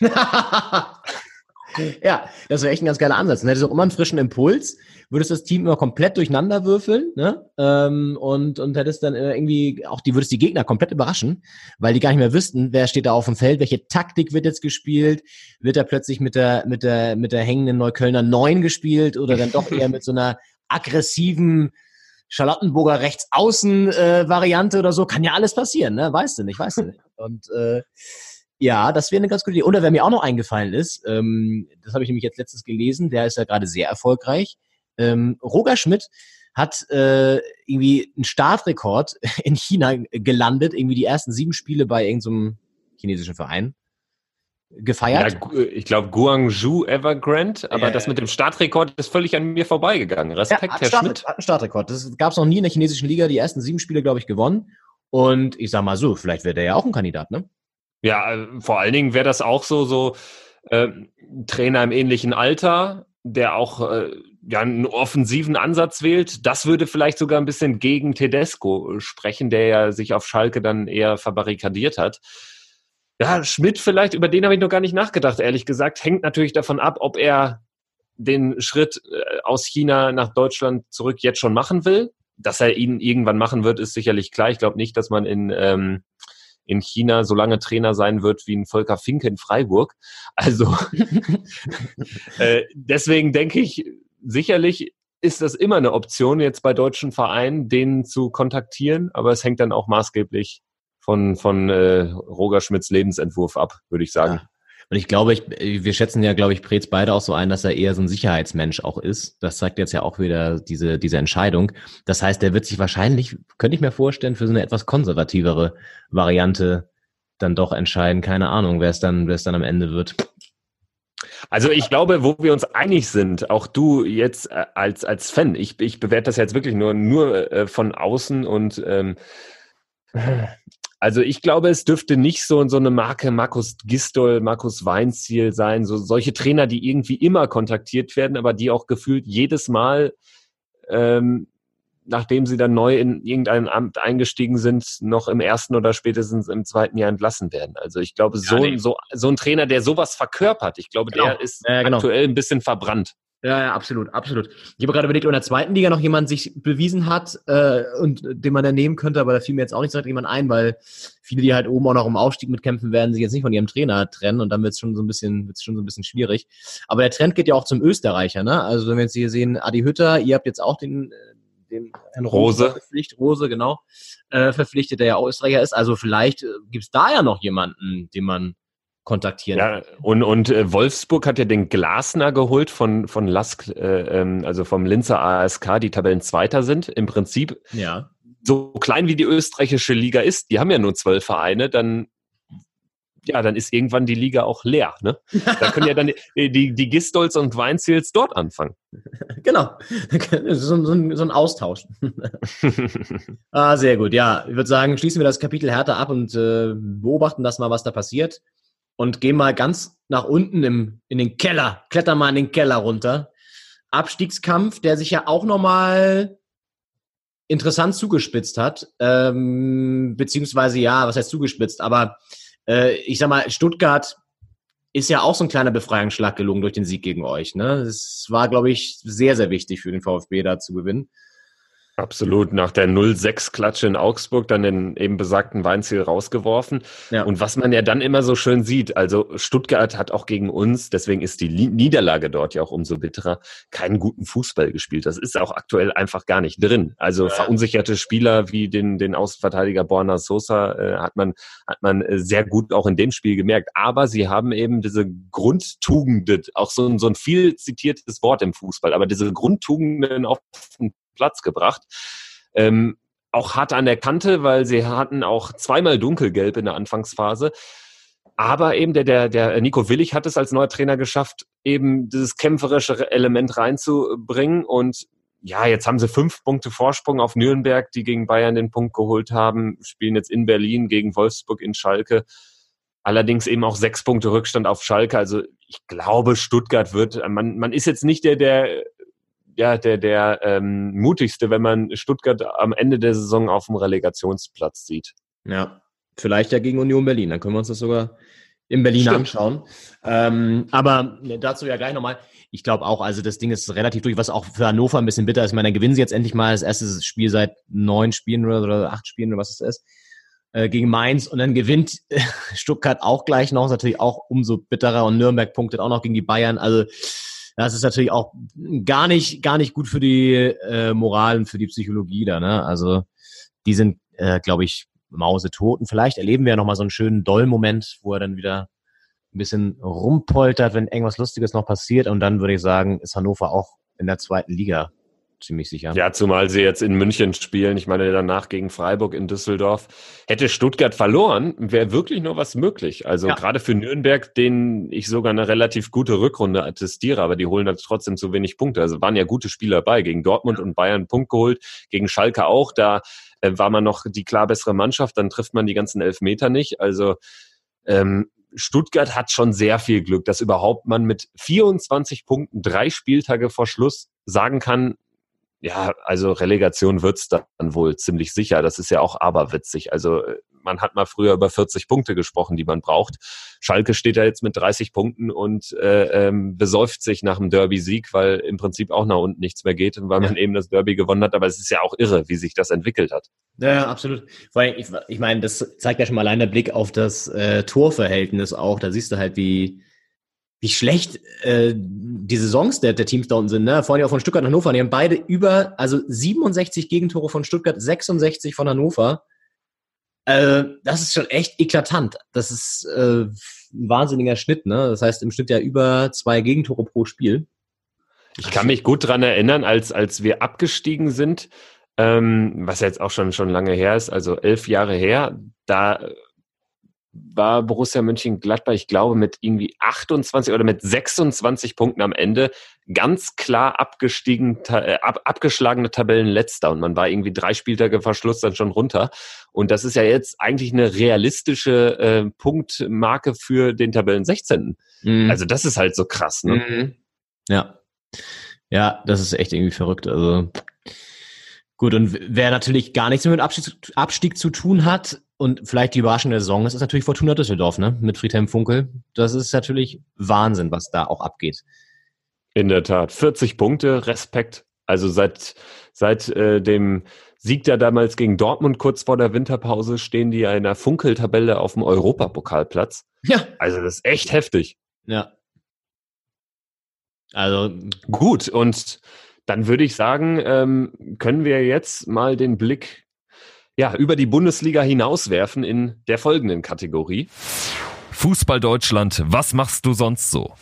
ja, das wäre echt ein ganz geiler Ansatz. Dann hättest du auch immer einen frischen Impuls, würdest das Team immer komplett durcheinander würfeln, ne? Ähm, und, und hättest dann irgendwie auch die, würdest die Gegner komplett überraschen, weil die gar nicht mehr wüssten, wer steht da auf dem Feld, welche Taktik wird jetzt gespielt, wird da plötzlich mit der, mit der, mit der hängenden Neuköllner 9 gespielt oder dann doch eher mit so einer aggressiven Charlottenburger Rechtsaußen-Variante äh, oder so, kann ja alles passieren, ne? Weißt du nicht, weißt du nicht. Und äh, ja, das wäre eine ganz gute Idee. Oder wer mir auch noch eingefallen ist, ähm, das habe ich nämlich jetzt letztes gelesen, der ist ja gerade sehr erfolgreich. Ähm, Roger Schmidt hat äh, irgendwie einen Startrekord in China gelandet, irgendwie die ersten sieben Spiele bei irgendeinem chinesischen Verein gefeiert. Ja, ich glaube Guangzhou Evergrande, aber äh, das mit dem Startrekord ist völlig an mir vorbeigegangen. Respekt, ja, Herr Start, Schmidt. Hat einen Startrekord. Das gab es noch nie in der chinesischen Liga. Die ersten sieben Spiele, glaube ich, gewonnen. Und ich sag mal so, vielleicht wäre der ja auch ein Kandidat, ne? Ja, äh, vor allen Dingen wäre das auch so, so äh, Trainer im ähnlichen Alter, der auch äh, ja, einen offensiven Ansatz wählt. Das würde vielleicht sogar ein bisschen gegen Tedesco sprechen, der ja sich auf Schalke dann eher verbarrikadiert hat. Ja, Schmidt vielleicht, über den habe ich noch gar nicht nachgedacht, ehrlich gesagt. Hängt natürlich davon ab, ob er den Schritt äh, aus China nach Deutschland zurück jetzt schon machen will. Dass er ihn irgendwann machen wird, ist sicherlich klar. Ich glaube nicht, dass man in, ähm, in China so lange Trainer sein wird wie ein Volker Finke in Freiburg. Also äh, deswegen denke ich, sicherlich ist das immer eine Option, jetzt bei deutschen Vereinen, den zu kontaktieren, aber es hängt dann auch maßgeblich von, von äh, Roger Schmidts Lebensentwurf ab, würde ich sagen. Ja. Und ich glaube, ich, wir schätzen ja, glaube ich, Preetz beide auch so ein, dass er eher so ein Sicherheitsmensch auch ist. Das zeigt jetzt ja auch wieder diese, diese Entscheidung. Das heißt, er wird sich wahrscheinlich, könnte ich mir vorstellen, für so eine etwas konservativere Variante dann doch entscheiden. Keine Ahnung, wer es dann, wer es dann am Ende wird. Also ich glaube, wo wir uns einig sind, auch du jetzt äh, als, als Fan, ich, ich bewerte das jetzt wirklich nur, nur äh, von außen und ähm, also ich glaube, es dürfte nicht so, so eine Marke Markus Gistol, Markus Weinziel sein, so solche Trainer, die irgendwie immer kontaktiert werden, aber die auch gefühlt jedes Mal, ähm, nachdem sie dann neu in irgendein Amt eingestiegen sind, noch im ersten oder spätestens im zweiten Jahr entlassen werden. Also ich glaube, so, ja, nee. so, so ein Trainer, der sowas verkörpert, ich glaube, genau. der ist ja, genau. aktuell ein bisschen verbrannt. Ja, ja, absolut, absolut. Ich habe gerade überlegt, ob in der zweiten Liga noch jemand sich bewiesen hat äh, und den man da nehmen könnte, aber da fiel mir jetzt auch nicht direkt jemand ein, weil viele, die halt oben auch noch im Aufstieg mitkämpfen, werden sich jetzt nicht von ihrem Trainer trennen und dann wird es schon so ein bisschen, wird's schon so ein bisschen schwierig. Aber der Trend geht ja auch zum Österreicher, ne? Also wenn wir jetzt hier sehen, Adi Hütter, ihr habt jetzt auch den, den Herrn Rose, Rose verpflichtet, Rose, genau, äh, verpflichtet, der ja auch Österreicher ist. Also vielleicht äh, gibt's da ja noch jemanden, den man kontaktieren. Ja, und, und äh, Wolfsburg hat ja den Glasner geholt von, von Lask, äh, ähm, also vom Linzer ASK, die Tabellenzweiter sind. Im Prinzip ja. so klein wie die österreichische Liga ist, die haben ja nur zwölf Vereine, dann ja, dann ist irgendwann die Liga auch leer. Ne? Da können ja dann die, die, Gistolz und Weinziels dort anfangen. Genau, so, so, so ein Austausch. ah, sehr gut. Ja, ich würde sagen, schließen wir das Kapitel Härte ab und äh, beobachten das mal, was da passiert und geh mal ganz nach unten im, in den Keller, kletter mal in den Keller runter. Abstiegskampf, der sich ja auch nochmal interessant zugespitzt hat, ähm, beziehungsweise ja, was heißt zugespitzt, aber äh, ich sag mal, Stuttgart ist ja auch so ein kleiner Befreiungsschlag gelungen durch den Sieg gegen euch. Ne? Es war, glaube ich, sehr, sehr wichtig für den VfB da zu gewinnen. Absolut, nach der 0-6-Klatsche in Augsburg dann den eben besagten Weinziel rausgeworfen. Ja. Und was man ja dann immer so schön sieht, also Stuttgart hat auch gegen uns, deswegen ist die Niederlage dort ja auch umso bitterer, keinen guten Fußball gespielt. Das ist auch aktuell einfach gar nicht drin. Also ja. verunsicherte Spieler wie den, den Außenverteidiger Borna Sosa äh, hat man, hat man äh, sehr gut auch in dem Spiel gemerkt. Aber sie haben eben diese Grundtugenden, auch so, ein so ein viel zitiertes Wort im Fußball, aber diese Grundtugenden auf den Platz gebracht. Ähm, auch hart an der Kante, weil sie hatten auch zweimal dunkelgelb in der Anfangsphase. Aber eben der, der, der Nico Willig hat es als neuer Trainer geschafft, eben dieses kämpferische Element reinzubringen. Und ja, jetzt haben sie fünf Punkte Vorsprung auf Nürnberg, die gegen Bayern den Punkt geholt haben, spielen jetzt in Berlin gegen Wolfsburg in Schalke. Allerdings eben auch sechs Punkte Rückstand auf Schalke. Also ich glaube, Stuttgart wird, man, man ist jetzt nicht der, der ja, der, der ähm, mutigste, wenn man Stuttgart am Ende der Saison auf dem Relegationsplatz sieht. Ja, vielleicht ja gegen Union Berlin. Dann können wir uns das sogar in Berlin Stimmt. anschauen. Ähm, aber dazu ja gleich nochmal. Ich glaube auch, also das Ding ist relativ durch, was auch für Hannover ein bisschen bitter ist. Ich meine, dann gewinnen sie jetzt endlich mal das erste Spiel seit neun Spielen oder, oder acht Spielen oder was es ist äh, gegen Mainz und dann gewinnt Stuttgart auch gleich noch, ist natürlich auch umso bitterer und Nürnberg punktet auch noch gegen die Bayern. Also das ist natürlich auch gar nicht, gar nicht gut für die äh, Moral und für die Psychologie da. Ne? Also die sind, äh, glaube ich, Mausetoten. Vielleicht erleben wir ja nochmal so einen schönen Doll-Moment, wo er dann wieder ein bisschen rumpoltert, wenn irgendwas Lustiges noch passiert. Und dann würde ich sagen, ist Hannover auch in der zweiten Liga ziemlich sicher. Ja, zumal sie jetzt in München spielen. Ich meine, danach gegen Freiburg in Düsseldorf. Hätte Stuttgart verloren, wäre wirklich nur was möglich. Also ja. gerade für Nürnberg, denen ich sogar eine relativ gute Rückrunde attestiere, aber die holen dann trotzdem zu wenig Punkte. Also waren ja gute Spieler bei. Gegen Dortmund und Bayern einen Punkt geholt, gegen Schalke auch. Da äh, war man noch die klar bessere Mannschaft, dann trifft man die ganzen Elfmeter nicht. Also ähm, Stuttgart hat schon sehr viel Glück, dass überhaupt man mit 24 Punkten drei Spieltage vor Schluss sagen kann, ja, also Relegation wird's dann wohl ziemlich sicher. Das ist ja auch aberwitzig. Also man hat mal früher über 40 Punkte gesprochen, die man braucht. Schalke steht da jetzt mit 30 Punkten und äh, ähm, besäuft sich nach dem Derby-Sieg, weil im Prinzip auch nach unten nichts mehr geht und weil man eben das Derby gewonnen hat. Aber es ist ja auch irre, wie sich das entwickelt hat. Ja, absolut. Weil ich, ich meine, das zeigt ja schon mal allein der Blick auf das äh, Torverhältnis auch. Da siehst du halt, wie wie schlecht äh, die Saisons der, der Teams da unten sind. Ne? Vorhin auch von Stuttgart und Hannover. Die haben beide über, also 67 Gegentore von Stuttgart, 66 von Hannover. Äh, das ist schon echt eklatant. Das ist äh, ein wahnsinniger Schnitt. Ne? Das heißt im Schnitt ja über zwei Gegentore pro Spiel. Ich kann mich gut dran erinnern, als, als wir abgestiegen sind, ähm, was jetzt auch schon, schon lange her ist, also elf Jahre her, da war Borussia Mönchengladbach, ich glaube, mit irgendwie 28 oder mit 26 Punkten am Ende ganz klar abgestiegen, äh, ab, abgeschlagene Tabellenletzter und man war irgendwie drei Spieltage Verschluss dann schon runter. Und das ist ja jetzt eigentlich eine realistische äh, Punktmarke für den Tabellen 16. Mhm. Also das ist halt so krass, ne? Mhm. Ja. Ja, das ist echt irgendwie verrückt. Also gut, und wer natürlich gar nichts mehr mit Abstieg, Abstieg zu tun hat, und vielleicht die überraschende Saison, das ist natürlich Fortuna Düsseldorf, ne? Mit Friedhelm Funkel. Das ist natürlich Wahnsinn, was da auch abgeht. In der Tat. 40 Punkte, Respekt. Also seit, seit äh, dem Sieg da damals gegen Dortmund kurz vor der Winterpause stehen die in der Funkel-Tabelle auf dem Europapokalplatz. Ja. Also das ist echt heftig. Ja. Also gut. Und dann würde ich sagen, ähm, können wir jetzt mal den Blick ja, über die Bundesliga hinauswerfen in der folgenden Kategorie. Fußball Deutschland, was machst du sonst so?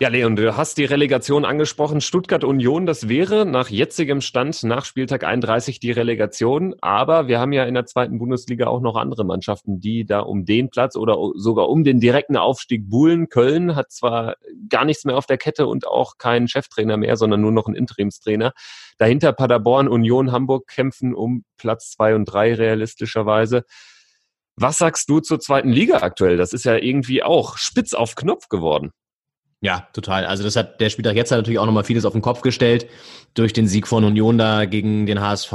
Ja, Leon, du hast die Relegation angesprochen. Stuttgart Union, das wäre nach jetzigem Stand nach Spieltag 31 die Relegation. Aber wir haben ja in der zweiten Bundesliga auch noch andere Mannschaften, die da um den Platz oder sogar um den direkten Aufstieg buhlen. Köln hat zwar gar nichts mehr auf der Kette und auch keinen Cheftrainer mehr, sondern nur noch einen Interimstrainer. Dahinter Paderborn, Union, Hamburg kämpfen um Platz zwei und drei realistischerweise. Was sagst du zur zweiten Liga aktuell? Das ist ja irgendwie auch spitz auf Knopf geworden. Ja, total. Also das hat der Spieltag jetzt hat natürlich auch nochmal vieles auf den Kopf gestellt. Durch den Sieg von Union da gegen den HSV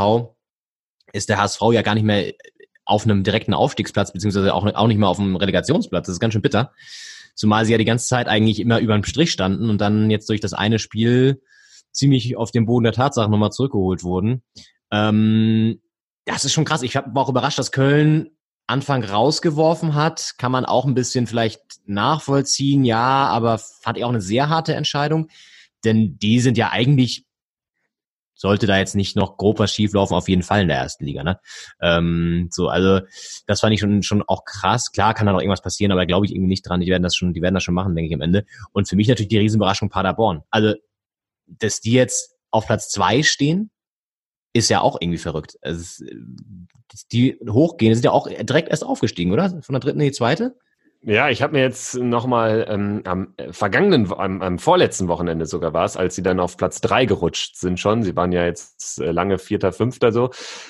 ist der HSV ja gar nicht mehr auf einem direkten Aufstiegsplatz, beziehungsweise auch, auch nicht mehr auf einem Relegationsplatz. Das ist ganz schön bitter. Zumal sie ja die ganze Zeit eigentlich immer über dem Strich standen und dann jetzt durch das eine Spiel ziemlich auf den Boden der Tatsachen nochmal zurückgeholt wurden. Ähm, das ist schon krass. Ich war auch überrascht, dass Köln Anfang rausgeworfen hat, kann man auch ein bisschen vielleicht nachvollziehen, ja, aber fand ich auch eine sehr harte Entscheidung, denn die sind ja eigentlich, sollte da jetzt nicht noch grob was schieflaufen, auf jeden Fall in der ersten Liga, ne? Ähm, so, also das fand ich schon, schon auch krass. Klar kann da noch irgendwas passieren, aber glaube ich irgendwie nicht dran. Die werden das schon, die werden das schon machen, denke ich am Ende. Und für mich natürlich die Riesenüberraschung Paderborn. Also, dass die jetzt auf Platz zwei stehen, ist ja auch irgendwie verrückt. Also, die hochgehen, sind ja auch direkt erst aufgestiegen, oder? Von der dritten in die zweite? Ja, ich habe mir jetzt nochmal ähm, am äh, vergangenen, am, am vorletzten Wochenende sogar war es, als sie dann auf Platz drei gerutscht sind schon. Sie waren ja jetzt äh, lange Vierter, Fünfter so,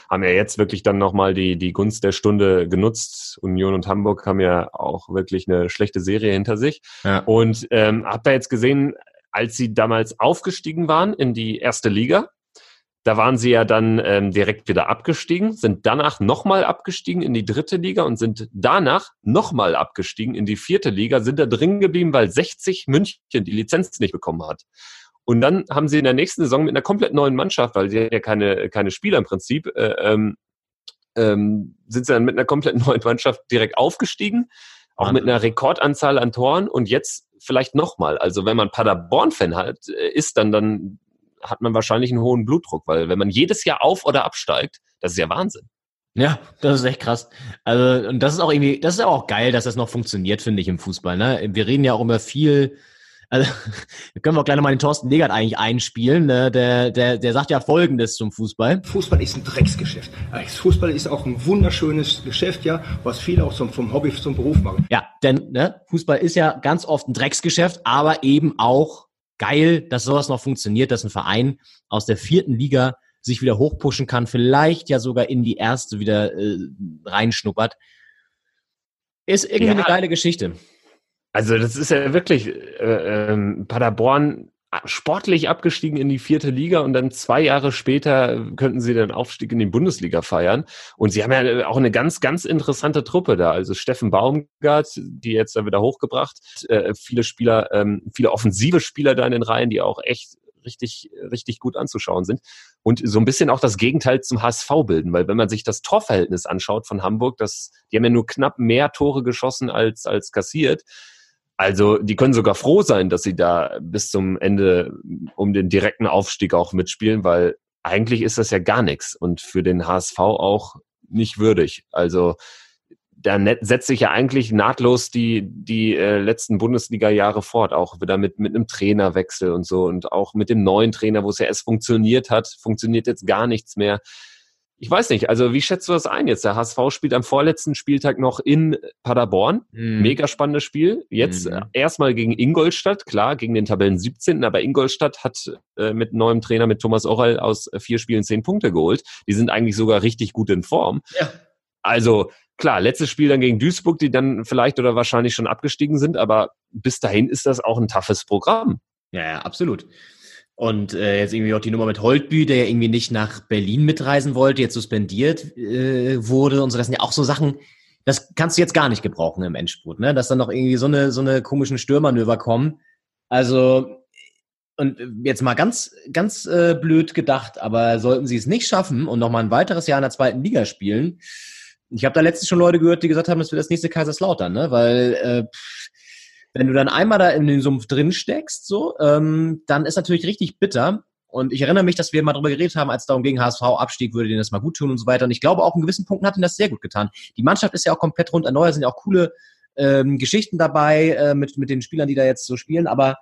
haben ja jetzt wirklich dann nochmal die, die Gunst der Stunde genutzt. Union und Hamburg haben ja auch wirklich eine schlechte Serie hinter sich. Ja. Und ähm, habe da jetzt gesehen, als sie damals aufgestiegen waren in die erste Liga, da waren sie ja dann ähm, direkt wieder abgestiegen, sind danach nochmal abgestiegen in die dritte Liga und sind danach nochmal abgestiegen in die vierte Liga, sind da drin geblieben, weil 60 München die Lizenz nicht bekommen hat. Und dann haben sie in der nächsten Saison mit einer komplett neuen Mannschaft, weil sie ja keine, keine Spieler im Prinzip, äh, ähm, ähm, sind sie dann mit einer komplett neuen Mannschaft direkt aufgestiegen, auch mit einer Rekordanzahl an Toren und jetzt vielleicht nochmal. Also wenn man Paderborn-Fan hat, äh, ist, dann, dann hat man wahrscheinlich einen hohen Blutdruck, weil wenn man jedes Jahr auf- oder absteigt, das ist ja Wahnsinn. Ja, das ist echt krass. Also, und das ist auch irgendwie, das ist auch geil, dass das noch funktioniert, finde ich, im Fußball. Ne? Wir reden ja auch immer viel, also können wir auch gleich nochmal den Thorsten Legert eigentlich einspielen. Ne? Der, der, der sagt ja Folgendes zum Fußball. Fußball ist ein Drecksgeschäft. Fußball ist auch ein wunderschönes Geschäft, ja, was viele auch zum, vom Hobby zum Beruf machen. Ja, denn ne, Fußball ist ja ganz oft ein Drecksgeschäft, aber eben auch geil, dass sowas noch funktioniert, dass ein Verein aus der vierten Liga sich wieder hochpushen kann, vielleicht ja sogar in die erste wieder äh, reinschnuppert. Ist irgendwie ja. eine geile Geschichte. Also das ist ja wirklich, äh, äh, Paderborn sportlich abgestiegen in die vierte Liga und dann zwei Jahre später könnten sie den Aufstieg in die Bundesliga feiern. Und sie haben ja auch eine ganz, ganz interessante Truppe da. Also Steffen Baumgart, die jetzt da wieder hochgebracht, äh, viele Spieler, ähm, viele offensive Spieler da in den Reihen, die auch echt richtig, richtig gut anzuschauen sind. Und so ein bisschen auch das Gegenteil zum HSV bilden, weil wenn man sich das Torverhältnis anschaut von Hamburg, das, die haben ja nur knapp mehr Tore geschossen als, als kassiert. Also die können sogar froh sein, dass sie da bis zum Ende um den direkten Aufstieg auch mitspielen, weil eigentlich ist das ja gar nichts und für den HSV auch nicht würdig. Also da setzt sich ja eigentlich nahtlos die, die äh, letzten Bundesliga-Jahre fort, auch wieder mit, mit einem Trainerwechsel und so und auch mit dem neuen Trainer, wo es ja erst funktioniert hat, funktioniert jetzt gar nichts mehr. Ich weiß nicht, also wie schätzt du das ein jetzt? Der HSV spielt am vorletzten Spieltag noch in Paderborn. Mhm. Mega spannendes Spiel. Jetzt mhm. erstmal gegen Ingolstadt, klar, gegen den Tabellen 17. Aber Ingolstadt hat äh, mit neuem Trainer, mit Thomas Orrell, aus vier Spielen zehn Punkte geholt. Die sind eigentlich sogar richtig gut in Form. Ja. Also klar, letztes Spiel dann gegen Duisburg, die dann vielleicht oder wahrscheinlich schon abgestiegen sind. Aber bis dahin ist das auch ein toughes Programm. Ja, ja absolut. Und äh, jetzt irgendwie auch die Nummer mit Holtbü, der ja irgendwie nicht nach Berlin mitreisen wollte, jetzt suspendiert äh, wurde und so. Das sind ja auch so Sachen, das kannst du jetzt gar nicht gebrauchen im Endspurt, ne? Dass dann noch irgendwie so eine, so eine komischen Stürmanöver kommen. Also, und jetzt mal ganz, ganz äh, blöd gedacht, aber sollten sie es nicht schaffen und nochmal ein weiteres Jahr in der zweiten Liga spielen, ich habe da letztens schon Leute gehört, die gesagt haben, das wird das nächste Kaiserslautern, ne? Weil äh, wenn du dann einmal da in den Sumpf drin steckst, so, ähm, dann ist natürlich richtig bitter. Und ich erinnere mich, dass wir mal darüber geredet haben, als darum gegen HSV-Abstieg würde denen das mal gut tun und so weiter. Und ich glaube, auch in gewissen Punkten hat ihnen das sehr gut getan. Die Mannschaft ist ja auch komplett rund erneuert, sind ja auch coole ähm, Geschichten dabei äh, mit, mit den Spielern, die da jetzt so spielen. Aber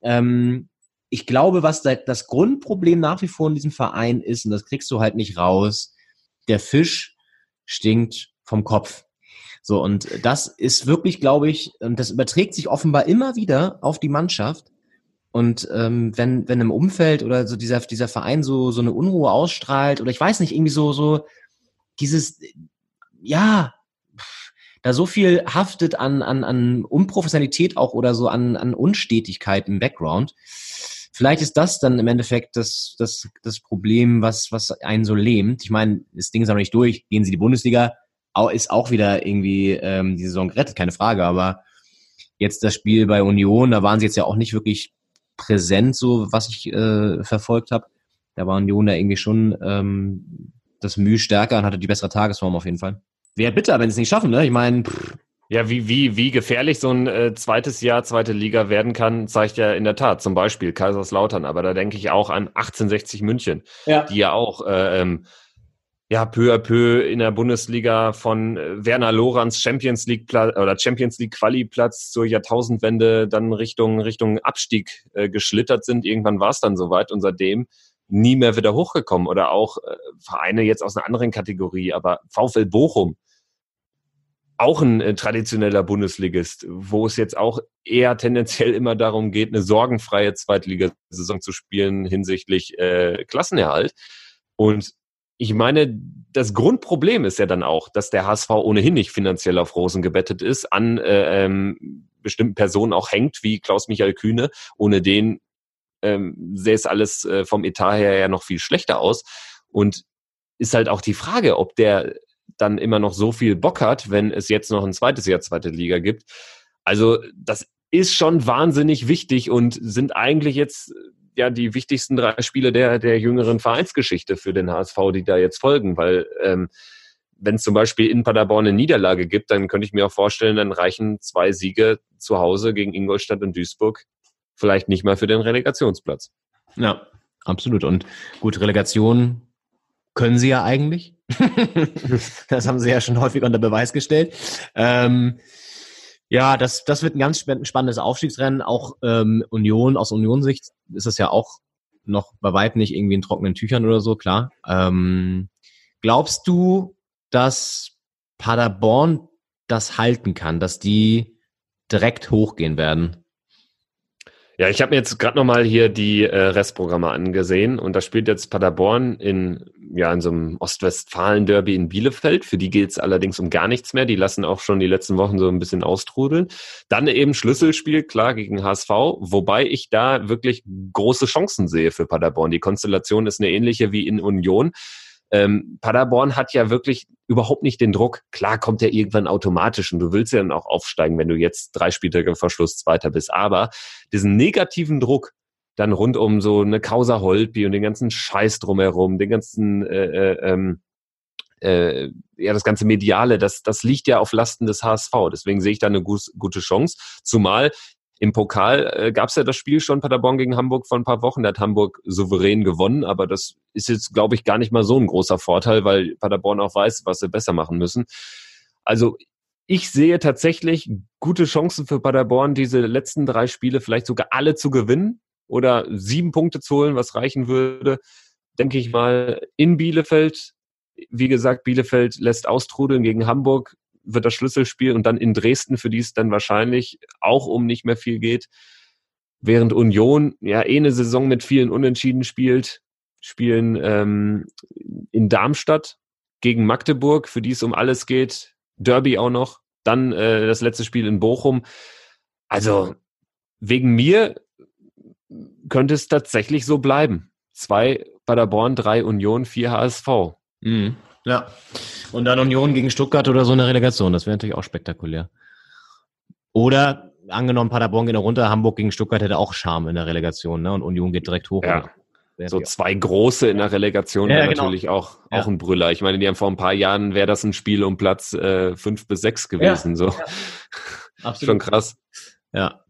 ähm, ich glaube, was das Grundproblem nach wie vor in diesem Verein ist, und das kriegst du halt nicht raus, der Fisch stinkt vom Kopf. So, und das ist wirklich, glaube ich, das überträgt sich offenbar immer wieder auf die Mannschaft. Und ähm, wenn, wenn im Umfeld oder so dieser, dieser Verein so, so eine Unruhe ausstrahlt, oder ich weiß nicht, irgendwie so, so dieses, ja, da so viel haftet an, an, an Unprofessionalität auch oder so an, an Unstetigkeit im Background. Vielleicht ist das dann im Endeffekt das, das, das Problem, was, was einen so lähmt. Ich meine, das Ding ist noch nicht durch. Gehen Sie die Bundesliga, ist auch wieder irgendwie ähm, die Saison gerettet, keine Frage. Aber jetzt das Spiel bei Union, da waren sie jetzt ja auch nicht wirklich präsent, so was ich äh, verfolgt habe. Da war Union da irgendwie schon ähm, das Mühe stärker und hatte die bessere Tagesform auf jeden Fall. Wäre bitter, wenn sie es nicht schaffen, ne? Ich meine, ja, wie, wie, wie gefährlich so ein äh, zweites Jahr, zweite Liga werden kann, zeigt ja in der Tat zum Beispiel Kaiserslautern. Aber da denke ich auch an 1860 München, ja. die ja auch äh, ähm, ja, peu à peu in der Bundesliga von äh, Werner Lorenz Champions League Platz oder Champions League Quali Platz zur Jahrtausendwende dann Richtung Richtung Abstieg äh, geschlittert sind. Irgendwann war es dann soweit und seitdem nie mehr wieder hochgekommen oder auch äh, Vereine jetzt aus einer anderen Kategorie, aber VfL Bochum auch ein äh, traditioneller Bundesligist, wo es jetzt auch eher tendenziell immer darum geht, eine sorgenfreie Zweitligasaison zu spielen hinsichtlich äh, Klassenerhalt. Und ich meine, das Grundproblem ist ja dann auch, dass der HSV ohnehin nicht finanziell auf Rosen gebettet ist, an äh, ähm, bestimmten Personen auch hängt, wie Klaus-Michael Kühne. Ohne den ähm, sähe es alles äh, vom Etat her ja noch viel schlechter aus. Und ist halt auch die Frage, ob der dann immer noch so viel Bock hat, wenn es jetzt noch ein zweites Jahr zweite Liga gibt. Also das ist schon wahnsinnig wichtig und sind eigentlich jetzt ja die wichtigsten drei Spiele der, der jüngeren Vereinsgeschichte für den HSV, die da jetzt folgen, weil ähm, wenn es zum Beispiel in Paderborn eine Niederlage gibt, dann könnte ich mir auch vorstellen, dann reichen zwei Siege zu Hause gegen Ingolstadt und Duisburg vielleicht nicht mal für den Relegationsplatz. Ja, absolut. Und gut, Relegation können sie ja eigentlich. das haben sie ja schon häufig unter Beweis gestellt. Ähm, ja, das, das wird ein ganz spannendes Aufstiegsrennen. Auch ähm, Union, aus Unionssicht ist das ja auch noch bei weitem nicht irgendwie in trockenen Tüchern oder so, klar. Ähm, glaubst du, dass Paderborn das halten kann, dass die direkt hochgehen werden? Ja, ich habe mir jetzt gerade nochmal hier die äh, Restprogramme angesehen und da spielt jetzt Paderborn in, ja, in so einem Ostwestfalen-Derby in Bielefeld. Für die geht es allerdings um gar nichts mehr. Die lassen auch schon die letzten Wochen so ein bisschen austrudeln. Dann eben Schlüsselspiel, klar, gegen HSV, wobei ich da wirklich große Chancen sehe für Paderborn. Die Konstellation ist eine ähnliche wie in Union. Ähm, Paderborn hat ja wirklich überhaupt nicht den Druck. Klar kommt er irgendwann automatisch und du willst ja dann auch aufsteigen, wenn du jetzt drei Spieltage vor Schluss Zweiter bist. Aber diesen negativen Druck dann rund um so eine Causa Holpi und den ganzen Scheiß drumherum, den ganzen äh, äh, ähm, äh, ja, das ganze Mediale, das, das liegt ja auf Lasten des HSV. Deswegen sehe ich da eine gute Chance. Zumal im Pokal äh, gab es ja das Spiel schon Paderborn gegen Hamburg vor ein paar Wochen. Da hat Hamburg souverän gewonnen, aber das ist jetzt, glaube ich, gar nicht mal so ein großer Vorteil, weil Paderborn auch weiß, was sie besser machen müssen. Also ich sehe tatsächlich gute Chancen für Paderborn, diese letzten drei Spiele vielleicht sogar alle zu gewinnen oder sieben Punkte zu holen, was reichen würde, denke ich mal, in Bielefeld. Wie gesagt, Bielefeld lässt austrudeln gegen Hamburg wird das Schlüsselspiel und dann in Dresden, für die es dann wahrscheinlich auch um nicht mehr viel geht. Während Union ja eh eine Saison mit vielen Unentschieden spielt, spielen ähm, in Darmstadt gegen Magdeburg, für die es um alles geht. Derby auch noch. Dann äh, das letzte Spiel in Bochum. Also wegen mir könnte es tatsächlich so bleiben. Zwei Paderborn, drei Union, vier HSV. Mhm. Ja. Und dann Union gegen Stuttgart oder so eine Relegation. Das wäre natürlich auch spektakulär. Oder angenommen, Paderborn geht noch runter, Hamburg gegen Stuttgart hätte auch Charme in der Relegation, ne? Und Union geht direkt hoch. Ja. So zwei große in der Relegation ja, wäre genau. natürlich auch, ja. auch ein Brüller. Ich meine, die haben vor ein paar Jahren wäre das ein Spiel um Platz äh, fünf bis sechs gewesen. Ja. So. Absolut. Schon krass. Ja.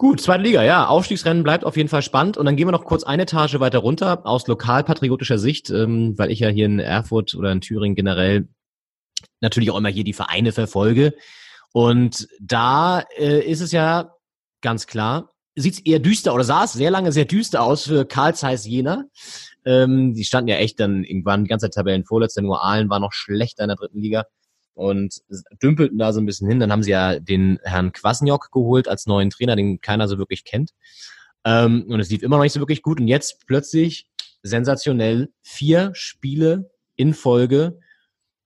Gut, zweite Liga, ja. Aufstiegsrennen bleibt auf jeden Fall spannend. Und dann gehen wir noch kurz eine Etage weiter runter aus lokalpatriotischer Sicht, ähm, weil ich ja hier in Erfurt oder in Thüringen generell natürlich auch immer hier die Vereine verfolge. Und da äh, ist es ja ganz klar, sieht es eher düster oder sah es sehr lange sehr düster aus für Karl Zeiss Jena. Ähm, die standen ja echt dann irgendwann die ganze Zeit vorletzter, nur Aalen war noch schlechter in der dritten Liga und dümpelten da so ein bisschen hin. Dann haben sie ja den Herrn Kwasniok geholt als neuen Trainer, den keiner so wirklich kennt. Ähm, und es lief immer noch nicht so wirklich gut. Und jetzt plötzlich sensationell vier Spiele in Folge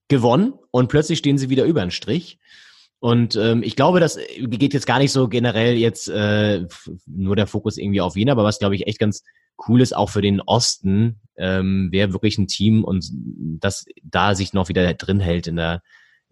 gewonnen und plötzlich stehen sie wieder über den Strich. Und ähm, ich glaube, das geht jetzt gar nicht so generell jetzt äh, nur der Fokus irgendwie auf Wien, aber was glaube ich echt ganz cool ist, auch für den Osten, ähm, wäre wirklich ein Team und das da sich noch wieder drin hält in der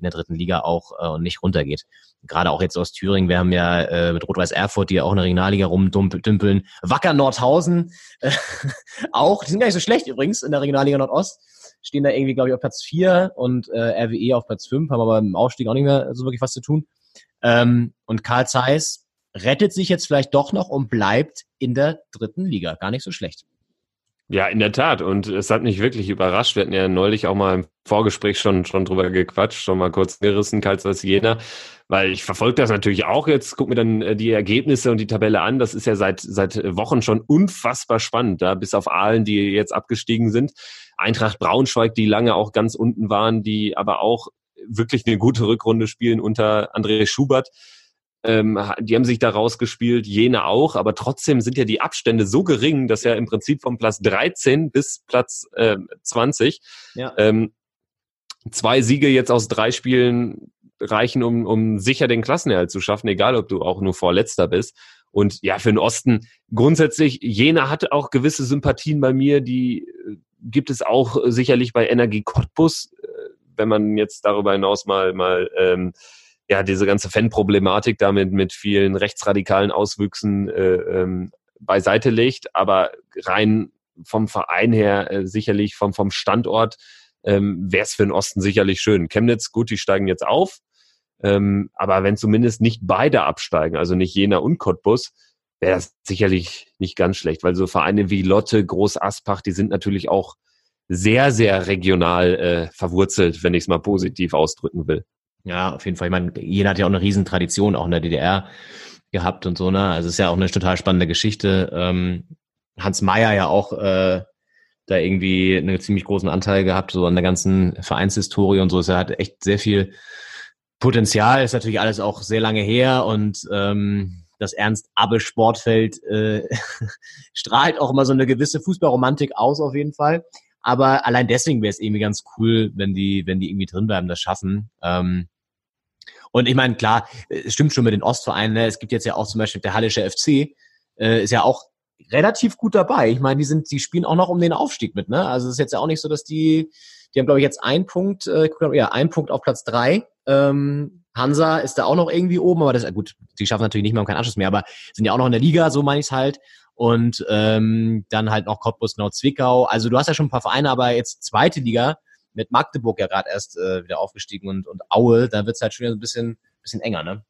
in der dritten Liga auch äh, und nicht runtergeht. Gerade auch jetzt aus Thüringen, wir haben ja äh, mit Rot-Weiß Erfurt, die ja auch in der Regionalliga rumdümpeln, Wacker Nordhausen äh, auch, die sind gar nicht so schlecht übrigens in der Regionalliga Nordost, stehen da irgendwie, glaube ich, auf Platz 4 und äh, RWE auf Platz 5, haben aber im Aufstieg auch nicht mehr so wirklich was zu tun. Ähm, und Karl Zeiss rettet sich jetzt vielleicht doch noch und bleibt in der dritten Liga. Gar nicht so schlecht. Ja, in der Tat. Und es hat mich wirklich überrascht. Wir hatten ja neulich auch mal im Vorgespräch schon, schon drüber gequatscht, schon mal kurz gerissen, Karlsruhe Jena, weil ich verfolge das natürlich auch jetzt, guck mir dann äh, die Ergebnisse und die Tabelle an. Das ist ja seit, seit Wochen schon unfassbar spannend, da bis auf Aalen, die jetzt abgestiegen sind. Eintracht Braunschweig, die lange auch ganz unten waren, die aber auch wirklich eine gute Rückrunde spielen unter André Schubert. Ähm, die haben sich da rausgespielt, jene auch, aber trotzdem sind ja die Abstände so gering, dass ja im Prinzip vom Platz 13 bis Platz äh, 20 ja. ähm, zwei Siege jetzt aus drei Spielen reichen, um, um sicher den Klassenerhalt zu schaffen, egal ob du auch nur Vorletzter bist. Und ja, für den Osten grundsätzlich, Jena hatte auch gewisse Sympathien bei mir, die äh, gibt es auch sicherlich bei Energie Cottbus, äh, wenn man jetzt darüber hinaus mal, mal ähm, ja, diese ganze Fan-Problematik damit mit vielen rechtsradikalen Auswüchsen äh, ähm, beiseite legt, aber rein vom Verein her äh, sicherlich vom, vom Standort ähm, wäre es für den Osten sicherlich schön. Chemnitz, gut, die steigen jetzt auf, ähm, aber wenn zumindest nicht beide absteigen, also nicht Jena und Cottbus, wäre das sicherlich nicht ganz schlecht, weil so Vereine wie Lotte, Groß Aspach, die sind natürlich auch sehr, sehr regional äh, verwurzelt, wenn ich es mal positiv ausdrücken will. Ja, auf jeden Fall. Ich meine, Jena hat ja auch eine Riesentradition auch in der DDR gehabt und so, ne? Also es ist ja auch eine total spannende Geschichte. Ähm, Hans Meyer ja auch äh, da irgendwie einen ziemlich großen Anteil gehabt, so an der ganzen Vereinshistorie und so. Es hat echt sehr viel Potenzial, ist natürlich alles auch sehr lange her und ähm, das Ernst-Abbe-Sportfeld äh, strahlt auch immer so eine gewisse Fußballromantik aus, auf jeden Fall. Aber allein deswegen wäre es irgendwie ganz cool, wenn die, wenn die irgendwie drin bleiben, das schaffen. Ähm, und ich meine, klar, es stimmt schon mit den Ostvereinen. Ne? Es gibt jetzt ja auch zum Beispiel der Hallische FC, äh, ist ja auch relativ gut dabei. Ich meine, die sind, die spielen auch noch um den Aufstieg mit. Ne? Also es ist jetzt ja auch nicht so, dass die, die haben glaube ich jetzt einen Punkt, äh, ja, einen Punkt auf Platz drei. Ähm, Hansa ist da auch noch irgendwie oben, aber das gut, die schaffen natürlich nicht mehr keinen Anschluss mehr, aber sind ja auch noch in der Liga, so meine ich es halt und ähm, dann halt noch Cottbus, genau Zwickau. Also du hast ja schon ein paar Vereine, aber jetzt zweite Liga mit Magdeburg ja gerade erst äh, wieder aufgestiegen und, und Aue, da wird's halt schon wieder ein bisschen, bisschen enger, ne?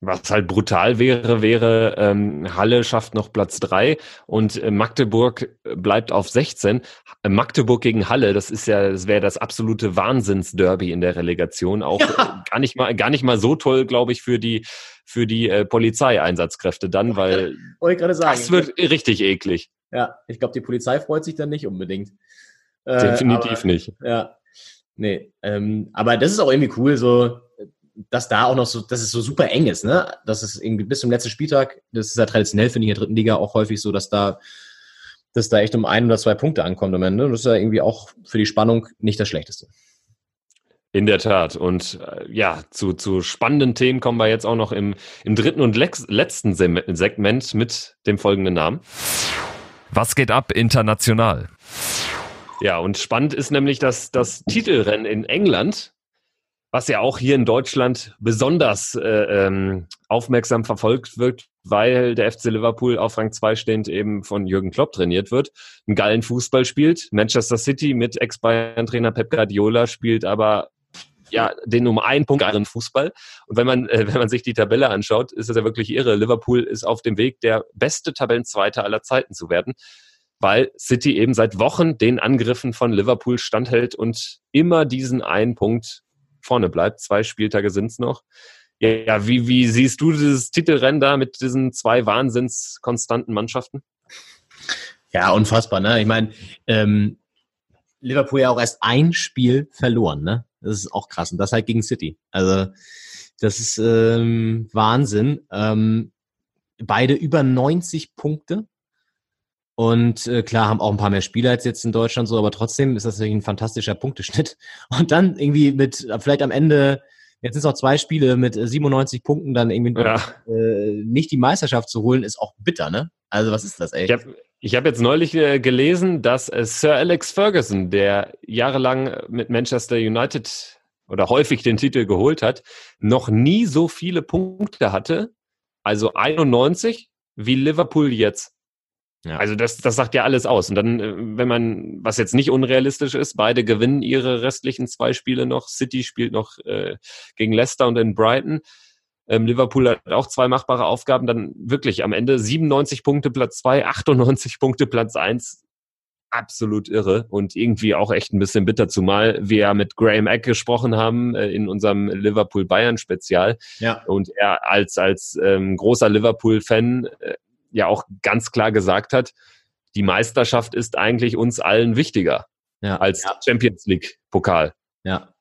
Was halt brutal wäre, wäre, ähm, Halle schafft noch Platz drei und äh, Magdeburg bleibt auf 16. Äh, Magdeburg gegen Halle, das ist ja, das wäre das absolute Wahnsinnsderby in der Relegation. Auch ja. gar nicht mal, gar nicht mal so toll, glaube ich, für die, für die äh, Polizeieinsatzkräfte dann, weil das wird richtig eklig. Ja, ich glaube, die Polizei freut sich dann nicht unbedingt. Definitiv aber, nicht. Ja, nee, ähm, aber das ist auch irgendwie cool, so dass da auch noch so, dass es so super eng ist, ne? Das ist irgendwie bis zum letzten Spieltag, das ist ja traditionell, finde ich, in der dritten Liga auch häufig so, dass da, dass da echt um ein oder zwei Punkte ankommt am Ende. Das ist ja irgendwie auch für die Spannung nicht das Schlechteste. In der Tat. Und äh, ja, zu, zu spannenden Themen kommen wir jetzt auch noch im, im dritten und letzten Segment mit dem folgenden Namen. Was geht ab international? Ja, und spannend ist nämlich, dass das Titelrennen in England was ja auch hier in Deutschland besonders äh, ähm, aufmerksam verfolgt wird, weil der FC Liverpool auf Rang 2 stehend eben von Jürgen Klopp trainiert wird, einen geilen Fußball spielt. Manchester City mit Ex-Bayern-Trainer Pep Guardiola spielt aber ja den um einen Punkt anderen Fußball. Und wenn man, äh, wenn man sich die Tabelle anschaut, ist es ja wirklich irre. Liverpool ist auf dem Weg, der beste Tabellenzweiter aller Zeiten zu werden weil City eben seit Wochen den Angriffen von Liverpool standhält und immer diesen einen Punkt vorne bleibt. Zwei Spieltage sind's noch. Ja, wie, wie siehst du dieses Titelrennen da mit diesen zwei wahnsinnskonstanten Mannschaften? Ja, unfassbar, ne? Ich meine, ähm, Liverpool ja auch erst ein Spiel verloren, ne? Das ist auch krass. Und das halt gegen City. Also, das ist ähm, Wahnsinn. Ähm, beide über 90 Punkte. Und äh, klar haben auch ein paar mehr Spieler als jetzt in Deutschland so, aber trotzdem ist das natürlich ein fantastischer Punkteschnitt. Und dann irgendwie mit, vielleicht am Ende, jetzt sind es auch zwei Spiele mit 97 Punkten, dann irgendwie ja. äh, nicht die Meisterschaft zu holen, ist auch bitter, ne? Also was ist das, ey? Ich habe hab jetzt neulich äh, gelesen, dass äh, Sir Alex Ferguson, der jahrelang mit Manchester United oder häufig den Titel geholt hat, noch nie so viele Punkte hatte, also 91, wie Liverpool jetzt. Ja. Also das, das sagt ja alles aus. Und dann, äh, wenn man, was jetzt nicht unrealistisch ist, beide gewinnen ihre restlichen zwei Spiele noch. City spielt noch äh, gegen Leicester und in Brighton. Ähm, Liverpool hat auch zwei machbare Aufgaben. Dann wirklich am Ende 97 Punkte Platz zwei, 98 Punkte Platz eins. Absolut irre und irgendwie auch echt ein bisschen bitter, zumal wir ja mit Graham Eck gesprochen haben äh, in unserem Liverpool-Bayern-Spezial. Ja. Und er als, als ähm, großer Liverpool-Fan äh, ja auch ganz klar gesagt hat, die Meisterschaft ist eigentlich uns allen wichtiger ja, als ja. Champions League Pokal. Ja.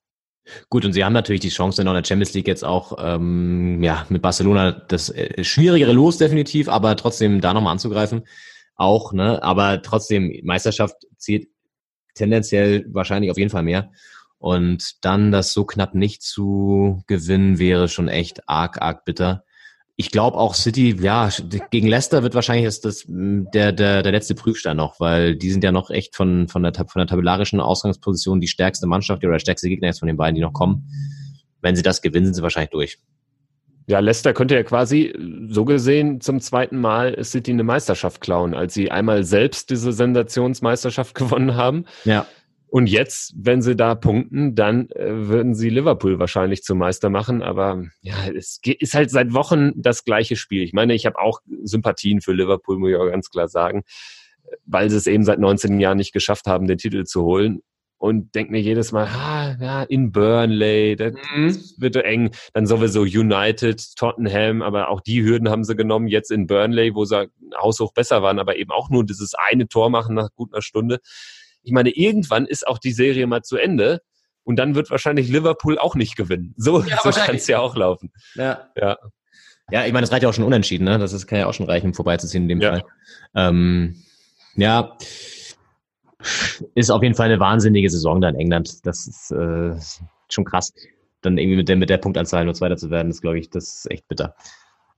Gut, und sie haben natürlich die Chance in der Champions League jetzt auch ähm, ja mit Barcelona das äh, schwierigere Los definitiv, aber trotzdem da nochmal anzugreifen. Auch, ne? Aber trotzdem, Meisterschaft zählt tendenziell wahrscheinlich auf jeden Fall mehr. Und dann das so knapp nicht zu gewinnen, wäre schon echt arg, arg bitter ich glaube auch City, ja, gegen Leicester wird wahrscheinlich das, das der, der, der letzte Prüfstein noch, weil die sind ja noch echt von, von, der, von der tabellarischen Ausgangsposition die stärkste Mannschaft oder der stärkste Gegner jetzt von den beiden, die noch kommen. Wenn sie das gewinnen, sind sie wahrscheinlich durch. Ja, Leicester könnte ja quasi so gesehen zum zweiten Mal City eine Meisterschaft klauen, als sie einmal selbst diese Sensationsmeisterschaft gewonnen haben. Ja. Und jetzt, wenn sie da punkten, dann äh, würden sie Liverpool wahrscheinlich zum Meister machen. Aber ja, es ist halt seit Wochen das gleiche Spiel. Ich meine, ich habe auch Sympathien für Liverpool, muss ich auch ganz klar sagen, weil sie es eben seit 19 Jahren nicht geschafft haben, den Titel zu holen. Und denke mir jedes Mal, ah, ja, in Burnley, das, mhm. wird eng. Dann sowieso United, Tottenham, aber auch die Hürden haben sie genommen. Jetzt in Burnley, wo sie haushoch besser waren, aber eben auch nur dieses eine Tor machen nach gut einer Stunde ich meine, irgendwann ist auch die Serie mal zu Ende und dann wird wahrscheinlich Liverpool auch nicht gewinnen. So, ja, so kann es ja auch laufen. Ja. ja. Ja, ich meine, das reicht ja auch schon unentschieden, ne? Das ist, kann ja auch schon reichen, um vorbeizuziehen in dem Ja. Fall. Ähm, ja, ist auf jeden Fall eine wahnsinnige Saison da in England. Das ist äh, schon krass. Dann irgendwie mit der, mit der Punktanzahl nur Zweiter zu werden, ist, glaube ich, das ist echt bitter.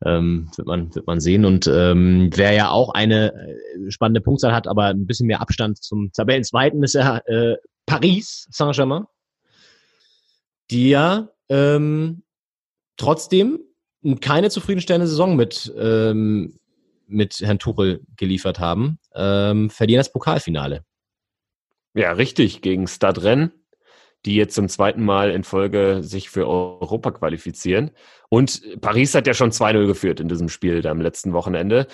Ähm, wird man, wird man sehen. Und ähm, wer ja auch eine äh, spannende Punktzahl hat, aber ein bisschen mehr Abstand zum Tabellenzweiten, ist ja äh, Paris Saint-Germain. Die ja ähm, trotzdem keine zufriedenstellende Saison mit, ähm, mit Herrn Tuchel geliefert haben, ähm, verlieren das Pokalfinale. Ja, richtig, gegen Stadren, die jetzt zum zweiten Mal in Folge sich für Europa qualifizieren. Und Paris hat ja schon 2-0 geführt in diesem Spiel am letzten Wochenende.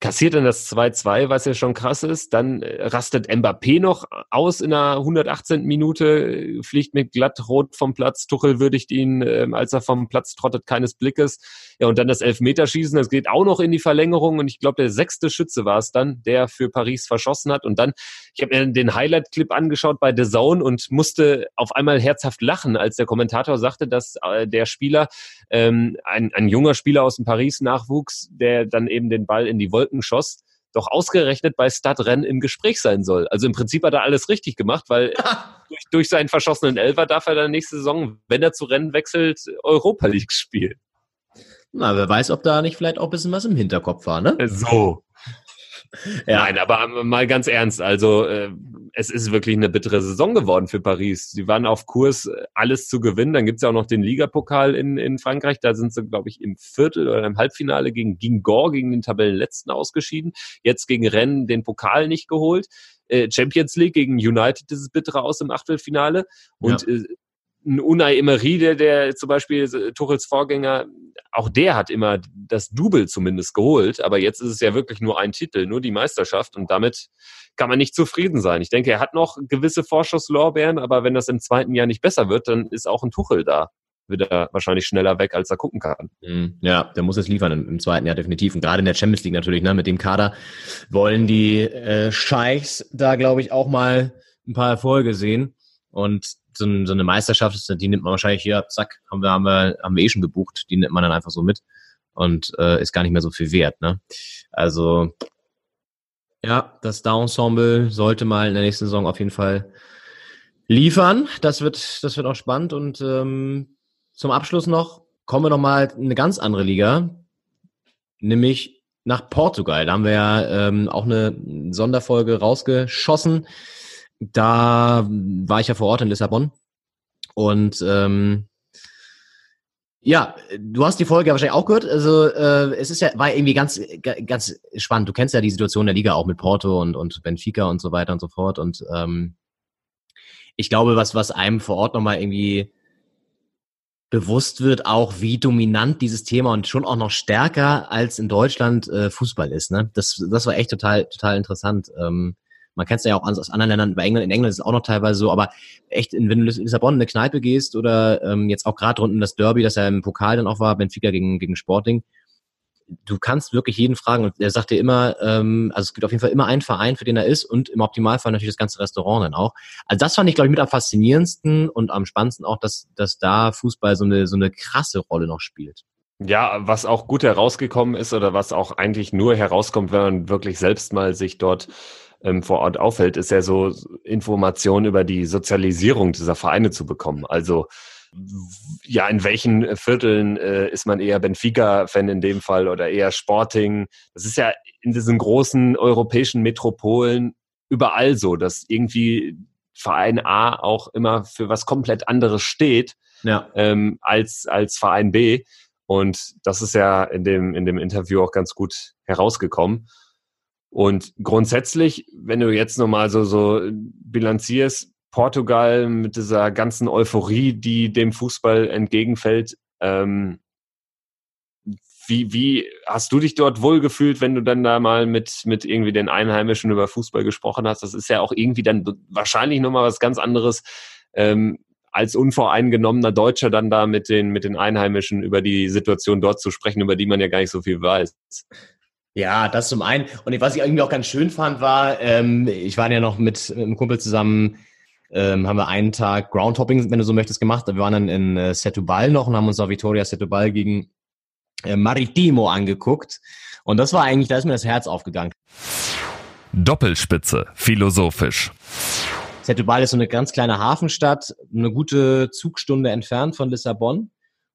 Kassiert dann das 2-2, was ja schon krass ist. Dann äh, rastet Mbappé noch aus in der 118. Minute, äh, fliegt mit glatt rot vom Platz. Tuchel würdigt ihn, ähm, als er vom Platz trottet, keines Blickes. Ja, und dann das Elfmeterschießen, das geht auch noch in die Verlängerung. Und ich glaube, der sechste Schütze war es dann, der für Paris verschossen hat. Und dann, ich habe mir den Highlight-Clip angeschaut bei The Zone und musste auf einmal herzhaft lachen, als der Kommentator sagte, dass äh, der Spieler, ähm, ein, ein junger Spieler aus dem Paris-Nachwuchs, der dann eben den Ball in die Wolken schoss, doch ausgerechnet bei Stadtrennen im Gespräch sein soll. Also im Prinzip hat er alles richtig gemacht, weil durch, durch seinen verschossenen Elfer darf er dann nächste Saison, wenn er zu Rennen wechselt, Europa League spielen. Na, wer weiß, ob da nicht vielleicht auch ein bisschen was im Hinterkopf war, ne? So. Ja. Nein, aber mal ganz ernst, also äh, es ist wirklich eine bittere Saison geworden für Paris. Sie waren auf Kurs, äh, alles zu gewinnen. Dann gibt's ja auch noch den Ligapokal in, in Frankreich. Da sind sie, glaube ich, im Viertel oder im Halbfinale gegen Guingamp, gegen den Tabellenletzten ausgeschieden. Jetzt gegen Rennes den Pokal nicht geholt. Äh, Champions League gegen United dieses bittere aus im Achtelfinale. Und äh, ein Unai Emery, der, der zum Beispiel Tuchels Vorgänger, auch der hat immer das Double zumindest geholt, aber jetzt ist es ja wirklich nur ein Titel, nur die Meisterschaft und damit kann man nicht zufrieden sein. Ich denke, er hat noch gewisse Vorschusslorbeeren, aber wenn das im zweiten Jahr nicht besser wird, dann ist auch ein Tuchel da. Wird er wahrscheinlich schneller weg, als er gucken kann. Mhm. Ja, der muss es liefern im, im zweiten Jahr definitiv. Und gerade in der Champions League natürlich, ne, mit dem Kader wollen die äh, Scheichs da, glaube ich, auch mal ein paar Erfolge sehen. Und so, ein- so eine Meisterschaft, die nimmt man wahrscheinlich hier, zack, haben wir, haben wir, haben wir eh schon gebucht, die nimmt man dann einfach so mit und äh, ist gar nicht mehr so viel wert. Ne? Also ja, das Down-Ensemble sollte mal in der nächsten Saison auf jeden Fall liefern. Das wird, das wird auch spannend. Und ähm, zum Abschluss noch kommen wir noch mal in eine ganz andere Liga, nämlich nach Portugal. Da haben wir ja ähm, auch eine Sonderfolge rausgeschossen. Da war ich ja vor Ort in Lissabon und ähm, ja, du hast die Folge ja wahrscheinlich auch gehört. Also äh, es ist ja war irgendwie ganz ga- ganz spannend. Du kennst ja die Situation der Liga auch mit Porto und und Benfica und so weiter und so fort. Und ähm, ich glaube, was was einem vor Ort nochmal irgendwie bewusst wird, auch wie dominant dieses Thema und schon auch noch stärker als in Deutschland äh, Fußball ist. Ne? Das das war echt total total interessant. Ähm, man kennt es ja auch aus anderen Ländern. Bei England, in England ist es auch noch teilweise so, aber echt, wenn du in Lissabon in eine Kneipe gehst oder ähm, jetzt auch gerade unten das Derby, das ja im Pokal dann auch war, Benfica gegen, gegen Sporting, du kannst wirklich jeden fragen und er sagt dir immer, ähm, also es gibt auf jeden Fall immer einen Verein, für den er ist und im Optimalfall natürlich das ganze Restaurant dann auch. Also das fand ich, glaube ich, mit am faszinierendsten und am spannendsten auch, dass, dass da Fußball so eine, so eine krasse Rolle noch spielt. Ja, was auch gut herausgekommen ist oder was auch eigentlich nur herauskommt, wenn man wirklich selbst mal sich dort ähm, vor Ort aufhält, ist ja so Informationen über die Sozialisierung dieser Vereine zu bekommen. Also ja, in welchen Vierteln äh, ist man eher Benfica-Fan in dem Fall oder eher Sporting? Das ist ja in diesen großen europäischen Metropolen überall so, dass irgendwie Verein A auch immer für was komplett anderes steht Ja. ähm, als, als Verein B. Und das ist ja in dem, in dem Interview auch ganz gut herausgekommen. Und grundsätzlich, wenn du jetzt nochmal so, so bilanzierst, Portugal mit dieser ganzen Euphorie, die dem Fußball entgegenfällt, ähm, wie, wie hast du dich dort wohlgefühlt, wenn du dann da mal mit, mit irgendwie den Einheimischen über Fußball gesprochen hast? Das ist ja auch irgendwie dann wahrscheinlich nochmal was ganz anderes, ähm, als unvoreingenommener Deutscher dann da mit den, mit den Einheimischen über die Situation dort zu sprechen, über die man ja gar nicht so viel weiß. Ja, das zum einen. Und was ich irgendwie auch ganz schön fand, war, ähm, ich war ja noch mit, mit einem Kumpel zusammen, ähm, haben wir einen Tag Groundhopping, wenn du so möchtest, gemacht. Wir waren dann in äh, Setúbal noch und haben uns auf Vitoria Setúbal gegen äh, Maritimo angeguckt. Und das war eigentlich, da ist mir das Herz aufgegangen. Doppelspitze, philosophisch. Setúbal ist so eine ganz kleine Hafenstadt, eine gute Zugstunde entfernt von Lissabon,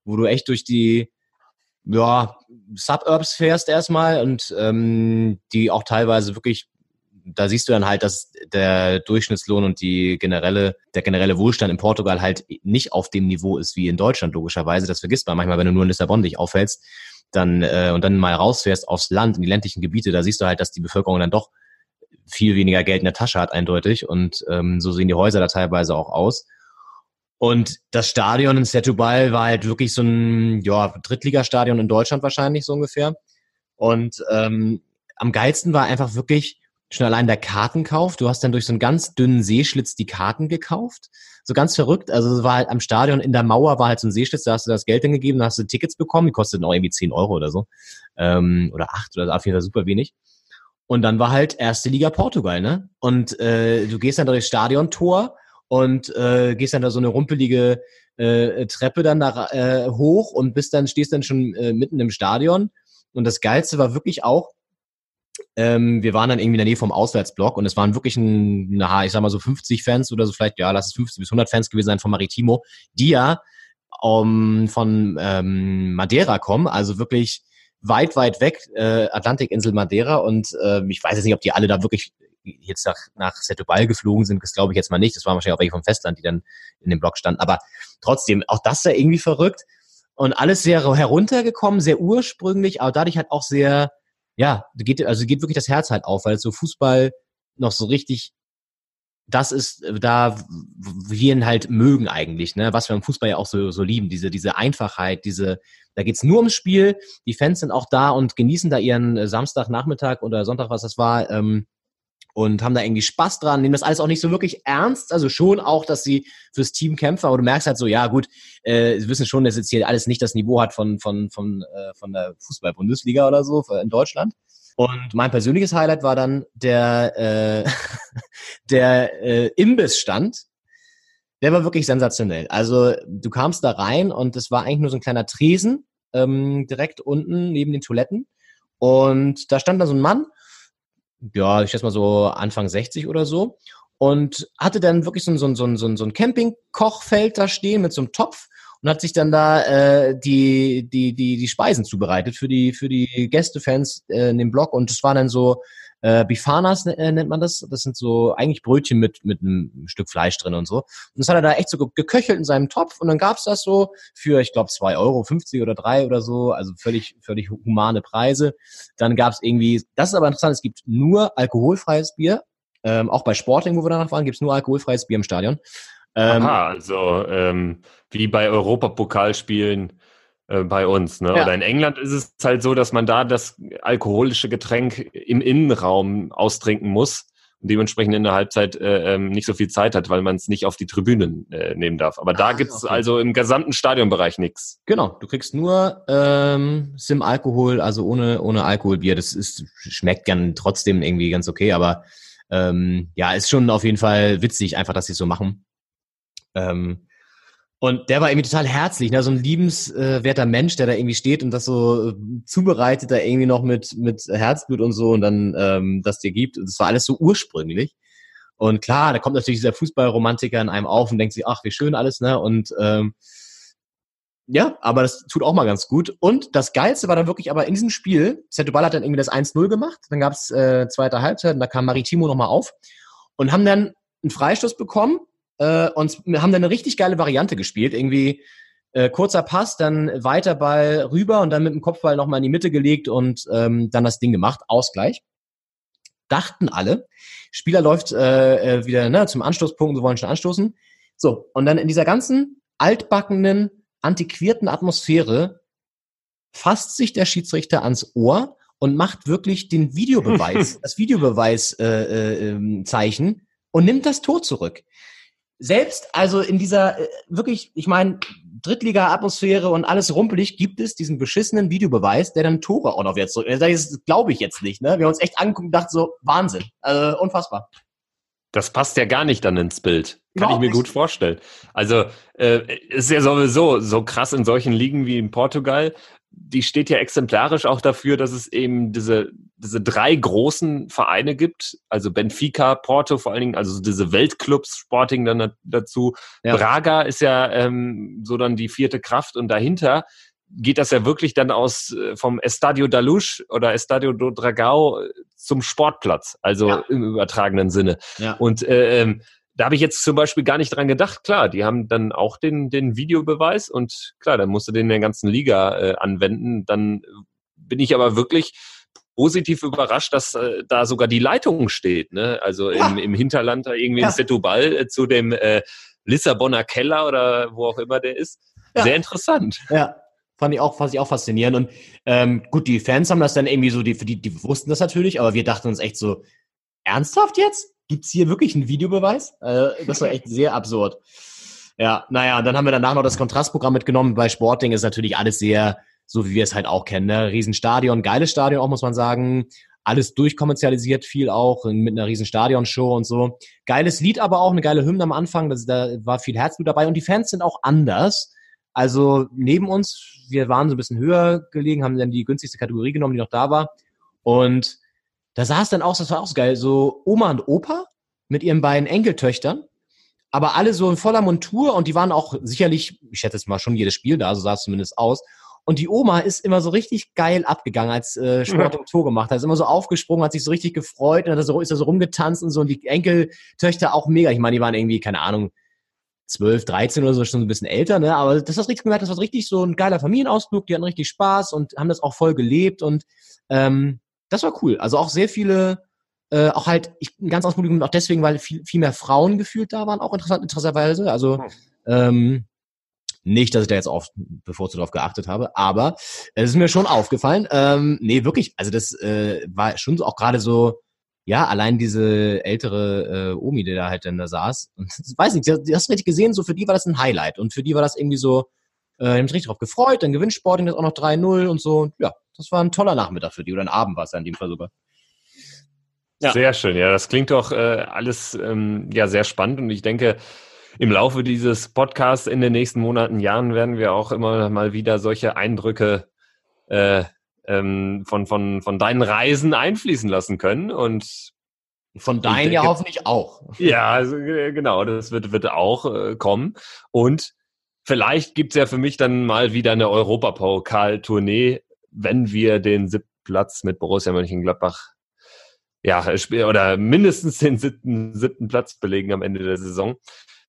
wo du echt durch die ja, Suburbs fährst erstmal und ähm, die auch teilweise wirklich, da siehst du dann halt, dass der Durchschnittslohn und die generelle, der generelle Wohlstand in Portugal halt nicht auf dem Niveau ist wie in Deutschland, logischerweise. Das vergisst man manchmal, wenn du nur in Lissabon dich aufhältst dann äh, und dann mal rausfährst aufs Land, in die ländlichen Gebiete, da siehst du halt, dass die Bevölkerung dann doch viel weniger Geld in der Tasche hat, eindeutig. Und ähm, so sehen die Häuser da teilweise auch aus. Und das Stadion in Setúbal war halt wirklich so ein ja, Drittligastadion in Deutschland wahrscheinlich so ungefähr. Und ähm, am geilsten war einfach wirklich schon allein der Kartenkauf. Du hast dann durch so einen ganz dünnen Seeschlitz die Karten gekauft. So ganz verrückt. Also es war halt am Stadion in der Mauer war halt so ein Seeschlitz, da hast du das Geld hingegeben, da hast du Tickets bekommen, die kosteten auch irgendwie 10 Euro oder so. Ähm, oder acht oder auf jeden Fall super wenig. Und dann war halt erste Liga Portugal, ne? Und äh, du gehst dann durchs Stadiontor und äh, gehst dann da so eine rumpelige äh, Treppe dann da äh, hoch und bist dann, stehst dann schon äh, mitten im Stadion. Und das Geilste war wirklich auch, ähm, wir waren dann irgendwie in der Nähe vom Auswärtsblock und es waren wirklich ein, na, ich sag mal so 50 Fans oder so vielleicht, ja, lass es 50 bis 100 Fans gewesen sein von Maritimo, die ja um, von ähm, Madeira kommen, also wirklich weit, weit weg, äh, Atlantikinsel Madeira. Und äh, ich weiß jetzt nicht, ob die alle da wirklich jetzt nach, nach Setúbal geflogen sind. Das glaube ich jetzt mal nicht. Das waren wahrscheinlich auch welche vom Festland, die dann in dem Block standen. Aber trotzdem, auch das ja irgendwie verrückt. Und alles sehr heruntergekommen, sehr ursprünglich, aber dadurch halt auch sehr, ja, geht, also geht wirklich das Herz halt auf, weil so Fußball noch so richtig das ist äh, da, wir ihn halt mögen eigentlich, ne? was wir im Fußball ja auch so, so lieben, diese, diese Einfachheit, diese, da geht's nur ums Spiel, die Fans sind auch da und genießen da ihren äh, Samstagnachmittag oder Sonntag, was das war, ähm, und haben da irgendwie Spaß dran, nehmen das alles auch nicht so wirklich ernst, also schon auch, dass sie fürs Team kämpfen, aber du merkst halt so, ja gut, äh, sie wissen schon, dass jetzt hier alles nicht das Niveau hat von, von, von, äh, von der Fußball-Bundesliga oder so in Deutschland. Und mein persönliches Highlight war dann der, äh, der äh, Imbissstand. Der war wirklich sensationell. Also du kamst da rein und es war eigentlich nur so ein kleiner Tresen ähm, direkt unten neben den Toiletten. Und da stand da so ein Mann, ja, ich schätze mal so Anfang 60 oder so, und hatte dann wirklich so ein, so so ein, so ein Campingkochfeld da stehen mit so einem Topf und hat sich dann da äh, die, die, die, die Speisen zubereitet für die, für die Gästefans äh, in dem Blog. Und es war dann so, äh, Bifanas äh, nennt man das. Das sind so eigentlich Brötchen mit, mit einem Stück Fleisch drin und so. Und das hat er da echt so geköchelt in seinem Topf und dann gab's das so für, ich glaube, zwei Euro 50 oder drei oder so, also völlig, völlig humane Preise. Dann gab's irgendwie, das ist aber interessant, es gibt nur alkoholfreies Bier. Ähm, auch bei Sporting, wo wir danach waren, gibt's nur alkoholfreies Bier im Stadion. Ähm, Aha, also ähm, wie bei Europapokalspielen äh, bei uns. Ne? Ja. Oder in England ist es halt so, dass man da das alkoholische Getränk im Innenraum austrinken muss und dementsprechend in der Halbzeit äh, ähm, nicht so viel Zeit hat, weil man es nicht auf die Tribünen äh, nehmen darf. Aber da ah, gibt's okay. also im gesamten Stadionbereich nichts. Genau, du kriegst nur ähm, Sim-Alkohol, also ohne, ohne Alkoholbier. Das ist, schmeckt gern trotzdem irgendwie ganz okay, aber ähm, ja, ist schon auf jeden Fall witzig, einfach, dass sie es so machen. Ähm, und der war irgendwie total herzlich, ne? so ein liebenswerter Mensch, der da irgendwie steht und das so äh, zubereitet, da irgendwie noch mit, mit Herzblut und so und dann ähm, das dir gibt. Und das war alles so ursprünglich. Und klar, da kommt natürlich dieser Fußballromantiker in einem auf und denkt sich, ach, wie schön alles, ne? Und ähm, ja, aber das tut auch mal ganz gut. Und das Geilste war dann wirklich aber in diesem Spiel, Setubal hat dann irgendwie das 1-0 gemacht, dann gab's äh, zweite Halbzeit und da kam Maritimo nochmal auf und haben dann einen Freistoß bekommen äh, und haben dann eine richtig geile Variante gespielt. Irgendwie äh, kurzer Pass, dann weiter Ball rüber und dann mit dem Kopfball nochmal in die Mitte gelegt und ähm, dann das Ding gemacht. Ausgleich. Dachten alle. Spieler läuft äh, äh, wieder ne, zum Anstoßpunkt, sie wollen schon anstoßen. So, und dann in dieser ganzen altbackenen, antiquierten Atmosphäre fasst sich der Schiedsrichter ans Ohr und macht wirklich den Videobeweis, das Videobeweis-Zeichen äh, äh, ähm, und nimmt das Tor zurück selbst also in dieser äh, wirklich, ich meine, Drittliga-Atmosphäre und alles rumpelig, gibt es diesen beschissenen Videobeweis, der dann Tore auch noch jetzt so. Das glaube ich jetzt nicht. Ne? Wir haben uns echt angeguckt und dachten so, Wahnsinn, also unfassbar. Das passt ja gar nicht dann ins Bild. Kann Überhaupt ich mir nicht. gut vorstellen. Also äh, ist ja sowieso so krass in solchen Ligen wie in Portugal. Die steht ja exemplarisch auch dafür, dass es eben diese, diese drei großen Vereine gibt, also Benfica, Porto vor allen Dingen, also diese Weltclubs, Sporting dann dazu. Ja. Braga ist ja ähm, so dann die vierte Kraft und dahinter geht das ja wirklich dann aus äh, vom Estadio da Luz oder Estadio do Dragao zum Sportplatz, also ja. im übertragenen Sinne. Ja. Und äh, ähm, da habe ich jetzt zum Beispiel gar nicht dran gedacht. Klar, die haben dann auch den, den Videobeweis und klar, dann musst du den in der ganzen Liga äh, anwenden. Dann bin ich aber wirklich positiv überrascht, dass äh, da sogar die Leitung steht. Ne? Also ja. im, im Hinterland da irgendwie ja. in Setubal äh, zu dem äh, Lissabonner Keller oder wo auch immer der ist. Ja. Sehr interessant. Ja, fand ich auch, fand ich auch faszinierend. Und ähm, gut, die Fans haben das dann irgendwie so, die, die, die wussten das natürlich, aber wir dachten uns echt so, ernsthaft jetzt? Gibt's hier wirklich einen Videobeweis? Äh, das war echt sehr absurd. Ja, naja, und dann haben wir danach noch das Kontrastprogramm mitgenommen. Bei Sporting ist natürlich alles sehr, so wie wir es halt auch kennen. Ne? Riesenstadion, geiles Stadion auch, muss man sagen. Alles durchkommerzialisiert, viel auch mit einer riesen Stadionshow und so. Geiles Lied, aber auch eine geile Hymne am Anfang. Das, da war viel Herzblut dabei. Und die Fans sind auch anders. Also neben uns, wir waren so ein bisschen höher gelegen, haben dann die günstigste Kategorie genommen, die noch da war. Und da saß dann auch, das war auch so geil, so Oma und Opa mit ihren beiden Enkeltöchtern, aber alle so in voller Montur und die waren auch sicherlich, ich schätze jetzt mal schon jedes Spiel da, so sah es zumindest aus. Und die Oma ist immer so richtig geil abgegangen, als äh, Sport im Tor gemacht hat. Ist immer so aufgesprungen, hat sich so richtig gefreut und hat so, ist da so rumgetanzt und so. Und die Enkeltöchter auch mega. Ich meine, die waren irgendwie, keine Ahnung, 12, 13 oder so, schon ein bisschen älter, ne? Aber das hast richtig gemerkt, das war richtig so ein geiler Familienausflug, die hatten richtig Spaß und haben das auch voll gelebt und ähm, das war cool. Also auch sehr viele, äh, auch halt, ich ganz ausmutig auch deswegen, weil viel, viel mehr Frauen gefühlt da waren, auch interessant, interessanterweise. Also oh. ähm, nicht, dass ich da jetzt auf, bevorzugt darauf geachtet habe, aber es ist mir schon aufgefallen. Ähm, nee, wirklich, also das äh, war schon so, auch gerade so, ja, allein diese ältere äh, Omi, die da halt dann da saß, und weiß nicht, die, die hast du richtig gesehen, so für die war das ein Highlight und für die war das irgendwie so, äh, die haben sich richtig drauf gefreut, dann gewinnt Sporting das auch noch 3-0 und so. Ja, das war ein toller Nachmittag für die oder ein Abend war es ja in dem Fall sogar. Ja. Sehr schön, ja, das klingt doch äh, alles ähm, ja sehr spannend und ich denke, im Laufe dieses Podcasts in den nächsten Monaten, Jahren werden wir auch immer mal wieder solche Eindrücke äh, ähm, von, von, von deinen Reisen einfließen lassen können und von deinen ja hoffentlich auch. Ja, also, genau, das wird, wird auch äh, kommen. Und vielleicht gibt's ja für mich dann mal wieder eine Europapokal-Tournee wenn wir den siebten Platz mit Borussia Mönchengladbach ja, oder mindestens den siebten, siebten Platz belegen am Ende der Saison.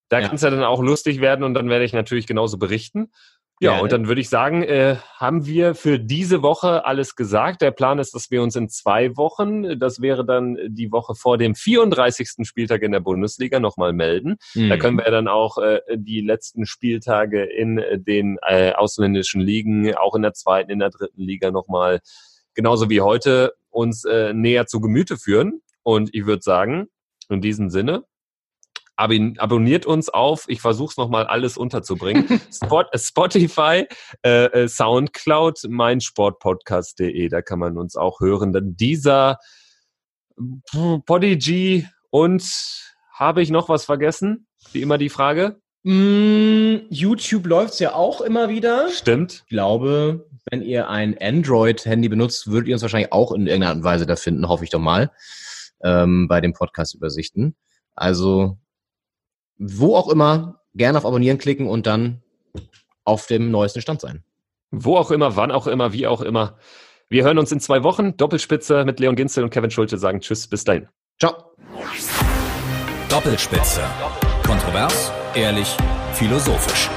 Da ja. kann es ja dann auch lustig werden und dann werde ich natürlich genauso berichten. Ja, und dann würde ich sagen, äh, haben wir für diese Woche alles gesagt. Der Plan ist, dass wir uns in zwei Wochen, das wäre dann die Woche vor dem 34. Spieltag in der Bundesliga, nochmal melden. Mhm. Da können wir dann auch äh, die letzten Spieltage in den äh, ausländischen Ligen, auch in der zweiten, in der dritten Liga nochmal, genauso wie heute, uns äh, näher zu Gemüte führen. Und ich würde sagen, in diesem Sinne, abonniert uns auf. Ich versuche es nochmal alles unterzubringen. Spot, Spotify, äh, äh, Soundcloud, meinsportpodcast.de, da kann man uns auch hören. Dann dieser Podigy und habe ich noch was vergessen? Wie immer die Frage. Mm, YouTube läuft's ja auch immer wieder. Stimmt. Ich glaube, wenn ihr ein Android-Handy benutzt, würdet ihr uns wahrscheinlich auch in irgendeiner Art und Weise da finden, hoffe ich doch mal, ähm, bei den Podcast-Übersichten. Also wo auch immer, gerne auf Abonnieren klicken und dann auf dem neuesten Stand sein. Wo auch immer, wann auch immer, wie auch immer. Wir hören uns in zwei Wochen. Doppelspitze mit Leon Ginzel und Kevin Schulte sagen Tschüss, bis dahin. Ciao. Doppelspitze. Kontrovers, ehrlich, philosophisch.